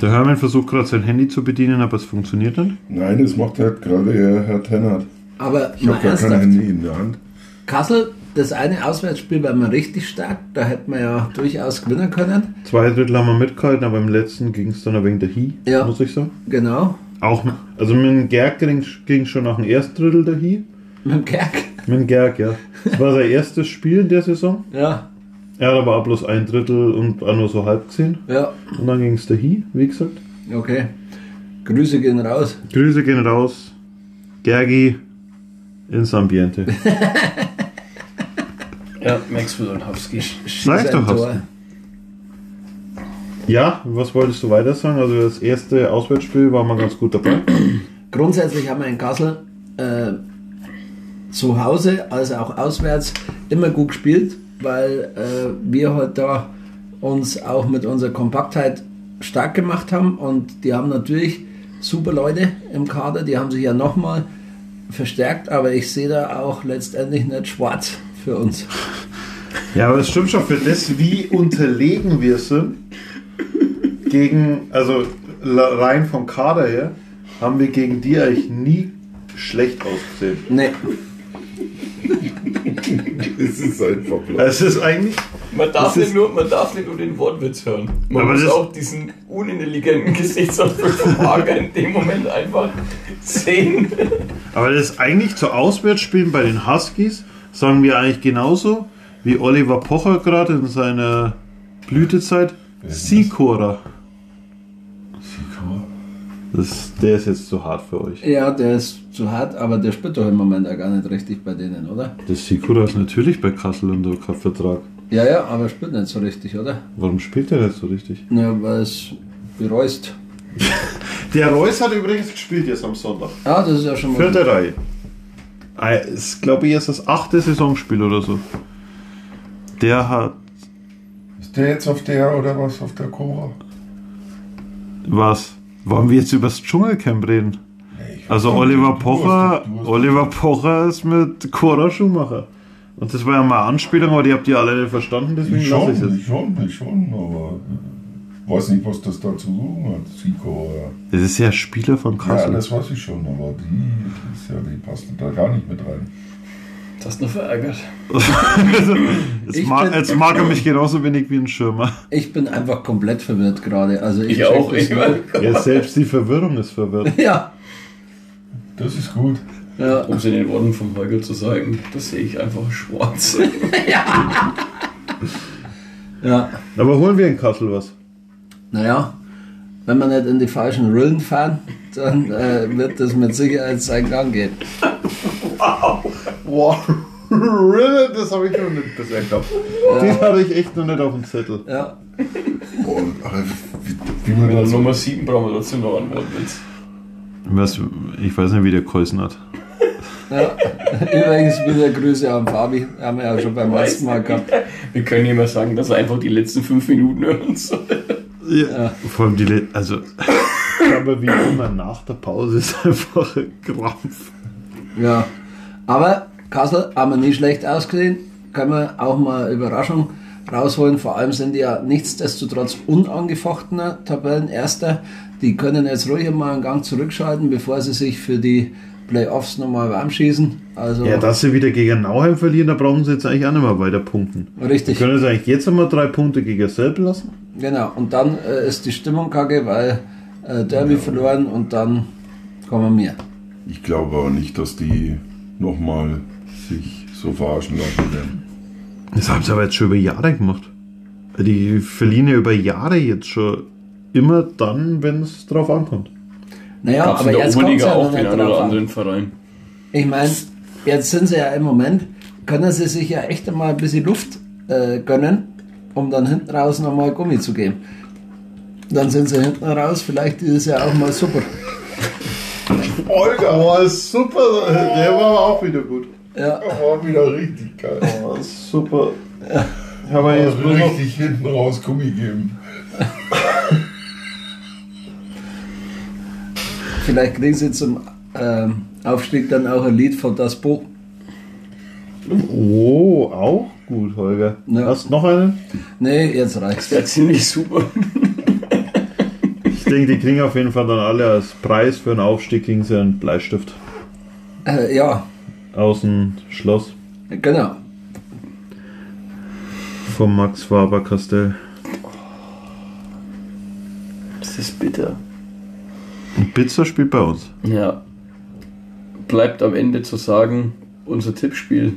Der Hermann versucht gerade sein Handy zu bedienen, aber es funktioniert nicht. Nein, das macht halt gerade Herr, Herr Tennert. Aber Ich mal habe gar kein Handy in der Hand. Kassel, das eine Auswärtsspiel war mal richtig stark, da hätten wir ja durchaus gewinnen können. Zwei Drittel haben wir mitgehalten, aber im letzten ging es dann ein wenig dahin, Ja. muss ich sagen. Genau, Auch, mit- also mit dem Gerg ging schon nach dem ersten Drittel dahin. mit dem Kerk. Mit dem Gerg, ja. Das war sein erstes Spiel in der Saison. Ja, Er hat aber auch bloß ein Drittel und auch nur so halb gesehen. ja, Und dann ging es dahin, wie gesagt. okay. Grüße gehen raus. Grüße gehen raus. Gergi ins Ambiente. (laughs) Ja, Maxwell und Husky. Sag ich doch, Tor. Ja, was wolltest du weiter sagen? Also das erste Auswärtsspiel war mal ganz gut dabei. Grundsätzlich haben wir in Kassel äh, zu Hause als auch auswärts immer gut gespielt, weil äh, wir halt da uns auch mit unserer Kompaktheit stark gemacht haben und die haben natürlich super Leute im Kader, die haben sich ja nochmal verstärkt, aber ich sehe da auch letztendlich nicht schwarz für uns. Ja, aber es stimmt schon, für das, wie unterlegen wir sind, gegen, also rein vom Kader her, haben wir gegen die eigentlich nie schlecht ausgesehen. Nee, Es ist einfach blau. Es ist eigentlich, Man darf, nicht nur, man darf nicht nur den Wortwitz hören. Man Aber muss das- auch diesen unintelligenten (laughs) Gesichtsausdruck vom Hager in dem Moment einfach sehen. aber das ist eigentlich zu Auswärtsspielen bei den Huskies, sagen wir eigentlich genauso, wie Oliver Pocher gerade in seiner Blütezeit? Sikora. Sikor. Das, der ist jetzt zu hart für euch. ja, der ist zu hart, aber der spielt doch im Moment auch gar nicht richtig bei denen, oder? Das Sikora ist natürlich bei Kassel unter Vertrag. Ja, ja, aber er spielt nicht so richtig, oder? Warum spielt er nicht so richtig? Ja, weil es bereust. (laughs) Der Reus hat übrigens gespielt jetzt am Sonntag. Ja, das ist ja schon mal. Vierte Reihe. Ist, glaube ich, jetzt das achte Saisonspiel oder so. Der hat Ist der jetzt auf der oder was? Auf der Cora? was? Wollen wir jetzt über das Dschungelcamp reden? Nee, ich Also. Oliver Du hast Pocher, doch- du hast- Oliver Pocher ist mit Cora Schumacher. Und das war ja mal eine Anspielung, aber die habt ihr alle nicht verstanden, deswegen Ich lasse ich schon, es ich jetzt. schon, ich schon, aber weiß nicht, was das da zu suchen hat. Sikor. Das ist ja Spieler von Ja, Kassel. das weiß ich schon, aber die, ist ja, die passt da gar nicht mit rein. Das ist noch verärgert. (laughs) jetzt, Ich mag, bin- jetzt mag er mich genauso wenig wie ein Schirmer. Ich bin einfach komplett verwirrt gerade. Also ich, Ich auch. Ich. Ja, selbst die Verwirrung ist verwirrt. (laughs) Ja, Das ist gut. ja. Um es in den Worten vom Holger zu sagen, das sehe ich einfach schwarz. (laughs) ja. Aber holen wir in Kassel was. Naja, wenn wir nicht in die falschen Rillen fahren, dann äh, wird das mit Sicherheit seinen Gang gehen. Wow, (laughs) really? Das habe ich noch nicht bisher gehabt. Den hatte ich echt noch nicht auf dem Zettel. Ja. Oh, aber wie, wie man das Nummer 7 brauchen wir trotzdem noch Wortwitz. Was, ich weiß nicht, wie der geheißen hat. ja. Übrigens wieder Grüße an Fabi. Haben wir ja schon beim letzten Mal gehabt. Wir können immer sagen, dass er einfach die letzten 5 Minuten hören soll. Ja. Vor allem die, also, aber wie immer nach der Pause ist einfach ein Krampf. Ja. Aber Kassel haben wir nie schlecht ausgesehen. Können wir auch mal Überraschung rausholen. Vor allem sind die ja nichtsdestotrotz unangefochtener Tabellenerster. Die können jetzt ruhig mal einen Gang zurückschalten, bevor sie sich für die Playoffs nochmal warm schießen. Also Ja, dass sie wieder gegen Nauheim verlieren, da brauchen sie jetzt eigentlich auch nicht mehr weiter punkten. Richtig. können jetzt eigentlich jetzt einmal drei Punkte gegen Selb lassen. Genau. Und dann äh, ist die Stimmung kacke, weil äh, Derby verloren und dann kommen wir. Ich glaube aber nicht, dass die nochmal sich so verarschen lassen werden. Das haben sie aber jetzt schon über Jahre gemacht. Die verlieren ja über Jahre jetzt schon immer dann, wenn es drauf ankommt. Naja, Gab's aber in der jetzt kommt Oberliga ja auch den einen oder anderen Verein. Ich meine, jetzt sind sie ja im Moment, können sie sich ja echt einmal ein bisschen Luft äh, gönnen, um dann hinten raus nochmal Gummi zu geben. Dann sind sie hinten raus, vielleicht ist es ja auch mal super. Olga, war super. Der war auch wieder gut. Ja, war wieder richtig geil. Oh, super. Ich habe jetzt richtig hinten raus Gummi geben. (laughs) vielleicht kriegen sie zum ähm, Aufstieg dann auch ein Lied von Das Bo. Oh, auch gut, Holger. Ja. Hast noch einen? Nee, jetzt reicht's. Wäre ziemlich super. Ich denke, die kriegen auf jeden Fall dann alle als Preis für einen Aufstieg kriegen sie einen Bleistift Äh, ja, aus dem Schloss genau. vom Max Faber Castell. Das ist bitter. Und Pizza spielt bei uns. Ja. Bleibt am Ende zu sagen, unser Tippspiel.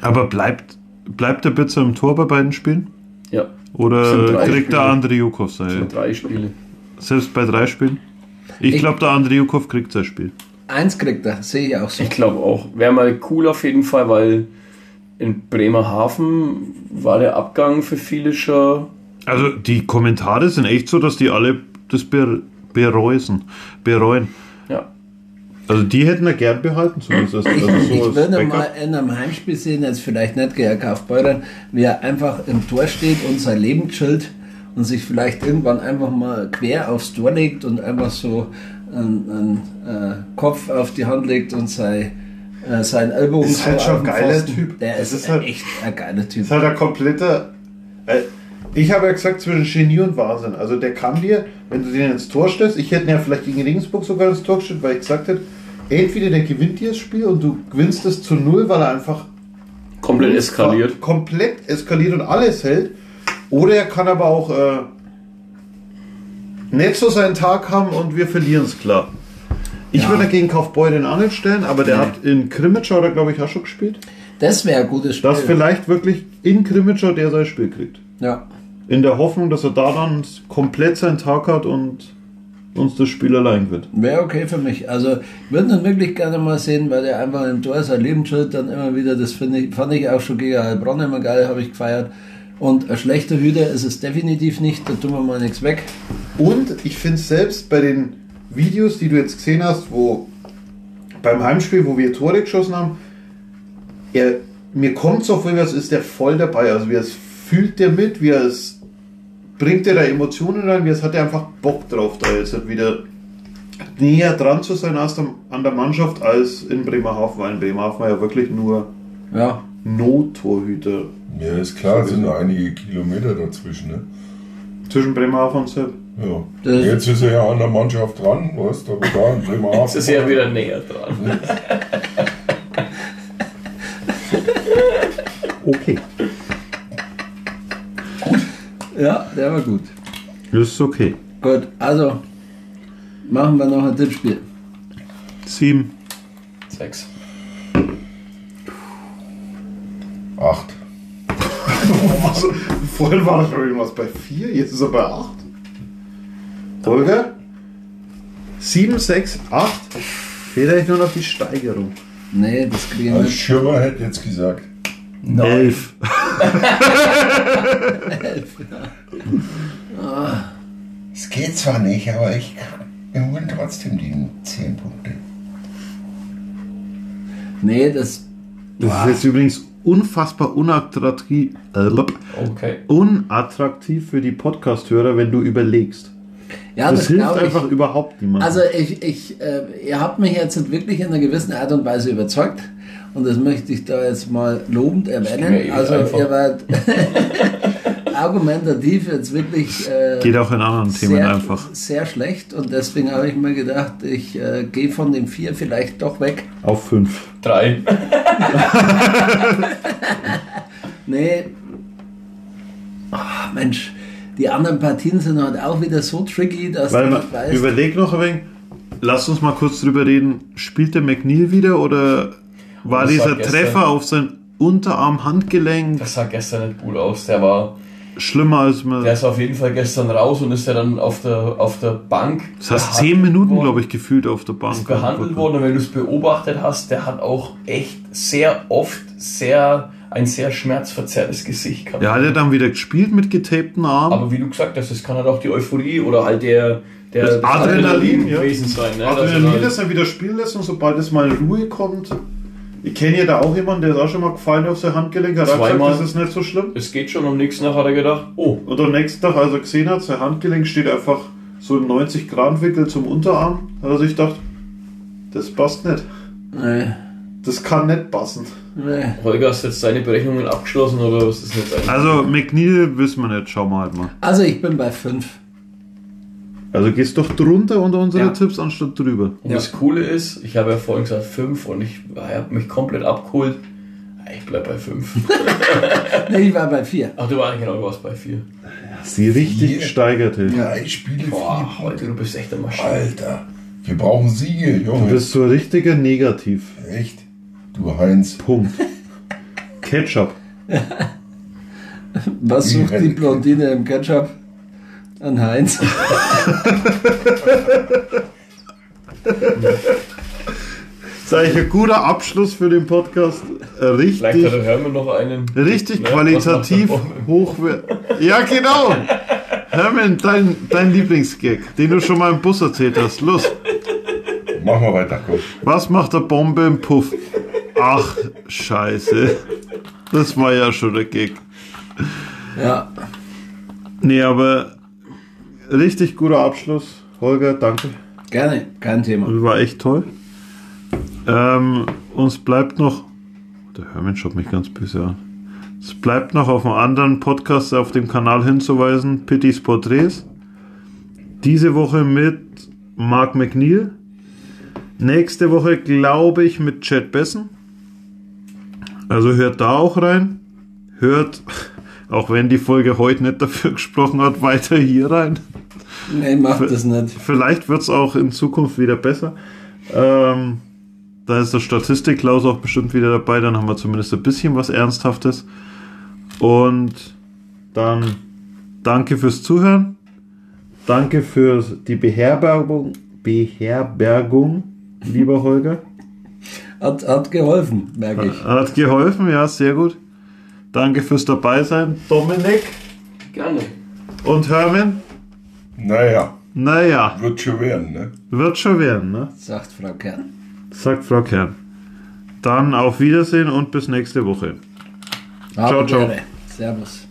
Aber bleibt, bleibt der Pizza im Tor bei beiden Spielen? Ja, Sind Oder kriegt der Spiele. Andriukov so sein? drei Spiele. Selbst bei drei Spielen? Ich Ich- glaube, der Andriukov kriegt sein Spiel. Eins kriegt er, sehe ich auch so. Ich glaube auch. Wäre mal cool auf jeden Fall, weil in Bremerhaven war der Abgang für viele schon. Also die Kommentare sind echt so, dass die alle das ber bereusen, bereuen. Ja. Also die hätten wir gern behalten zumindest. Also Ich, so ich würde mal in einem Heimspiel sehen, jetzt vielleicht nicht gegen Kaufbeuren, wie er einfach im Tor steht und sein Leben chillt und sich vielleicht irgendwann einfach mal quer aufs Tor legt und einfach so einen, einen äh, Kopf auf die Hand legt und sein, äh, seinen Ellbogen Ist halt schon auf den ein geiler Pfosten. Typ. Der Das ist, ist halt- echt ein geiler Typ. ist halt ein kompletter. Ich habe ja gesagt, zwischen Genie und Wahnsinn. Also der kann dir, wenn du den ins Tor stellst, ich hätte ihn ja vielleicht gegen Regensburg sogar ins Tor gestellt, weil ich gesagt hätte, entweder der gewinnt dir das Spiel und du gewinnst es zu null, weil er einfach Komplett eskaliert. komplett eskaliert und alles hält. Oder er kann aber auch äh, nicht so seinen Tag haben und wir verlieren es klar. Ich Ja. würde dagegen Kaufbeuren an nicht stellen, aber der Nee. hat in Krimitschau, da glaube ich, auch schon gespielt. Das wäre ein gutes Spiel. Dass vielleicht wirklich in Krimitschau der sein Spiel kriegt. ja. In der Hoffnung, dass er da dann komplett seinen Tag hat und uns das Spiel allein wird. Wäre okay für mich. Also ich würde ihn wirklich gerne mal sehen, weil der einfach im Tor sein Leben chillt, dann immer wieder, das finde ich, fand ich auch schon gegen Heilbronn immer geil, habe ich gefeiert. Und ein schlechter Hüter ist es definitiv nicht, da tun wir mal nichts weg. Und ich finde selbst bei den Videos, die du jetzt gesehen hast, wo beim Heimspiel, wo wir Tore geschossen haben, er, mir kommt so vor, als ist der voll dabei. Also wie er es fühlt der mit, wie er es bringt er da Emotionen rein, es hat er einfach Bock drauf, da jetzt halt wieder näher dran zu sein als der, an der Mannschaft als in Bremerhaven, weil in Bremerhaven war ja wirklich nur Ja, Nottorhüter Ja, ist klar, es sind nur einige Kilometer dazwischen. Ne? zwischen Bremerhaven und Sepp. Ja. Das- Jetzt ist er ja an der Mannschaft dran, weißt du, aber da in Bremerhaven. Jetzt ist er ja wieder näher dran. (laughs) Okay. Ja, der war gut. Das ist okay. Gut, also machen wir noch ein Tippspiel. Sieben. Sechs. Acht. (laughs) Vorhin war das schon irgendwas bei 4, jetzt ist er bei 8. Holger? 7, 6, 8. Fehlt eigentlich nur noch die Steigerung. Nee, das kriegen wir Als nicht. Schirmer hätte jetzt gesagt. 11. (laughs) Es geht zwar nicht, aber ich wir holen trotzdem die 10 Punkte. Nee, das. Das ist jetzt übrigens unfassbar unattraktiv, äh, Okay. unattraktiv für die Podcast-Hörer, wenn du überlegst. Ja, das das, hilft glaube ich. einfach überhaupt niemandem. Also ich, ich, äh, ihr habt mich jetzt wirklich in einer gewissen Art und Weise überzeugt und das möchte ich da jetzt mal lobend erwähnen. eh Also einfach. ihr wart (laughs) argumentativ jetzt wirklich äh, Geht auch in anderen Themen sehr, einfach. sehr schlecht und deswegen habe ich mir gedacht, ich äh, gehe von den vier vielleicht doch weg. Auf 5. Drei. (laughs) Nee. Ach, Mensch, die anderen Partien sind halt auch wieder so tricky, dass Weil du man, nicht weißt. überleg noch ein wenig, lass uns mal kurz drüber reden. Spielt der McNeil wieder oder war Das dieser gestern- Treffer auf sein Unterarm-Handgelenk Das sah gestern nicht gut aus. Der war, schlimmer als man. der ist auf jeden Fall gestern raus und ist ja dann auf der, auf der Bank. Das heißt, 10 Minuten, worden. glaube ich, gefühlt auf der Bank. ist behandelt worden und wenn du es beobachtet hast, der hat auch echt sehr oft sehr ein sehr schmerzverzerrtes Gesicht gehabt. Der hat ja dann wieder gespielt mit getapten Armen. Aber wie du gesagt hast, das kann halt auch die Euphorie oder halt der, der Das Adrenalin, ja. gewesen sein. Ne? Dass er Adrenalin, halt- das er wieder spielen lässt und sobald es mal in Ruhe kommt. Ich kenne ja da auch jemanden, der ist auch schon mal gefallen auf sein Handgelenk. Hat Zweimal. gesagt, das ist nicht so schlimm. es geht schon, am nächsten Tag hat er gedacht, oh, Und am nächsten Tag, als er gesehen hat, sein Handgelenk steht einfach so im 90-Grad-Winkel zum Unterarm, hat er sich gedacht, das passt nicht. Nee. Das kann nicht passen. Nee. Holger, hast du jetzt deine Berechnungen abgeschlossen oder was ist jetzt eigentlich? Also McNeil wissen wir nicht, schauen wir halt mal. Also ich bin bei 5. Also gehst doch drunter unter unsere Ja. Tipps anstatt drüber. Und Ja. das Coole ist, ich habe ja vorhin gesagt 5 und ich habe mich komplett abgeholt. Ich bleib bei 5. (laughs) Nee, ich war bei 4. Ach, du warst genau, du warst bei 4. Sie richtig Hier. gesteigert. Hilfe. Drei Spiele, Boah, vier heute, du bist echt eine Maschine. Alter, wir brauchen Siege, Du Junge. bist so ein richtiger Negativ. Echt? Du Heinz. Punkt. (laughs) Ketchup. (laughs) Was Ich sucht die Blondine im Ketchup? An Heinz. Das (laughs) ist eigentlich ein guter Abschluss für den Podcast. Äh, Vielleicht hat Richtig, der Hermann noch einen. richtig Ne? qualitativ hochwertig. Ja, genau. Hermann, dein, dein Lieblingsgag, den du schon mal im Bus erzählt hast. Los. Mach mal weiter, komm. Was macht der Bombe im Puff? Ach, scheiße. Das war ja schon der Gag. Ja. Nee, aber richtig guter Abschluss. Holger, danke. Gerne, kein Thema. Das war echt toll. Ähm, uns bleibt noch. Der Hermann schaut mich ganz böse an. Es bleibt noch auf einen anderen Podcast auf dem Kanal hinzuweisen: Pittys Porträts. Diese Woche mit Mark McNeil. Nächste Woche, glaube ich, mit Chad Bessen. Also hört da auch rein. Hört, auch wenn die Folge heute nicht dafür (laughs) gesprochen hat, weiter hier rein. Nee, mach das nicht. Vielleicht wird es auch in Zukunft wieder besser. Ähm, da ist der Statistik-Klaus auch bestimmt wieder dabei. Dann haben wir zumindest ein bisschen was Ernsthaftes. Und dann danke fürs Zuhören. Danke für die Beherbergung, Beherbergung lieber Holger. Hat, hat geholfen, merke ich. Hat geholfen, ja, sehr gut. Danke fürs Dabeisein, Dominik Gerne. und Hermann. Naja, Naja, wird schon werden, ne? wird schon werden, ne? Sagt Frau Kern. Sagt Frau Kern. Dann auf Wiedersehen und bis nächste Woche. Ciao, ciao. Servus.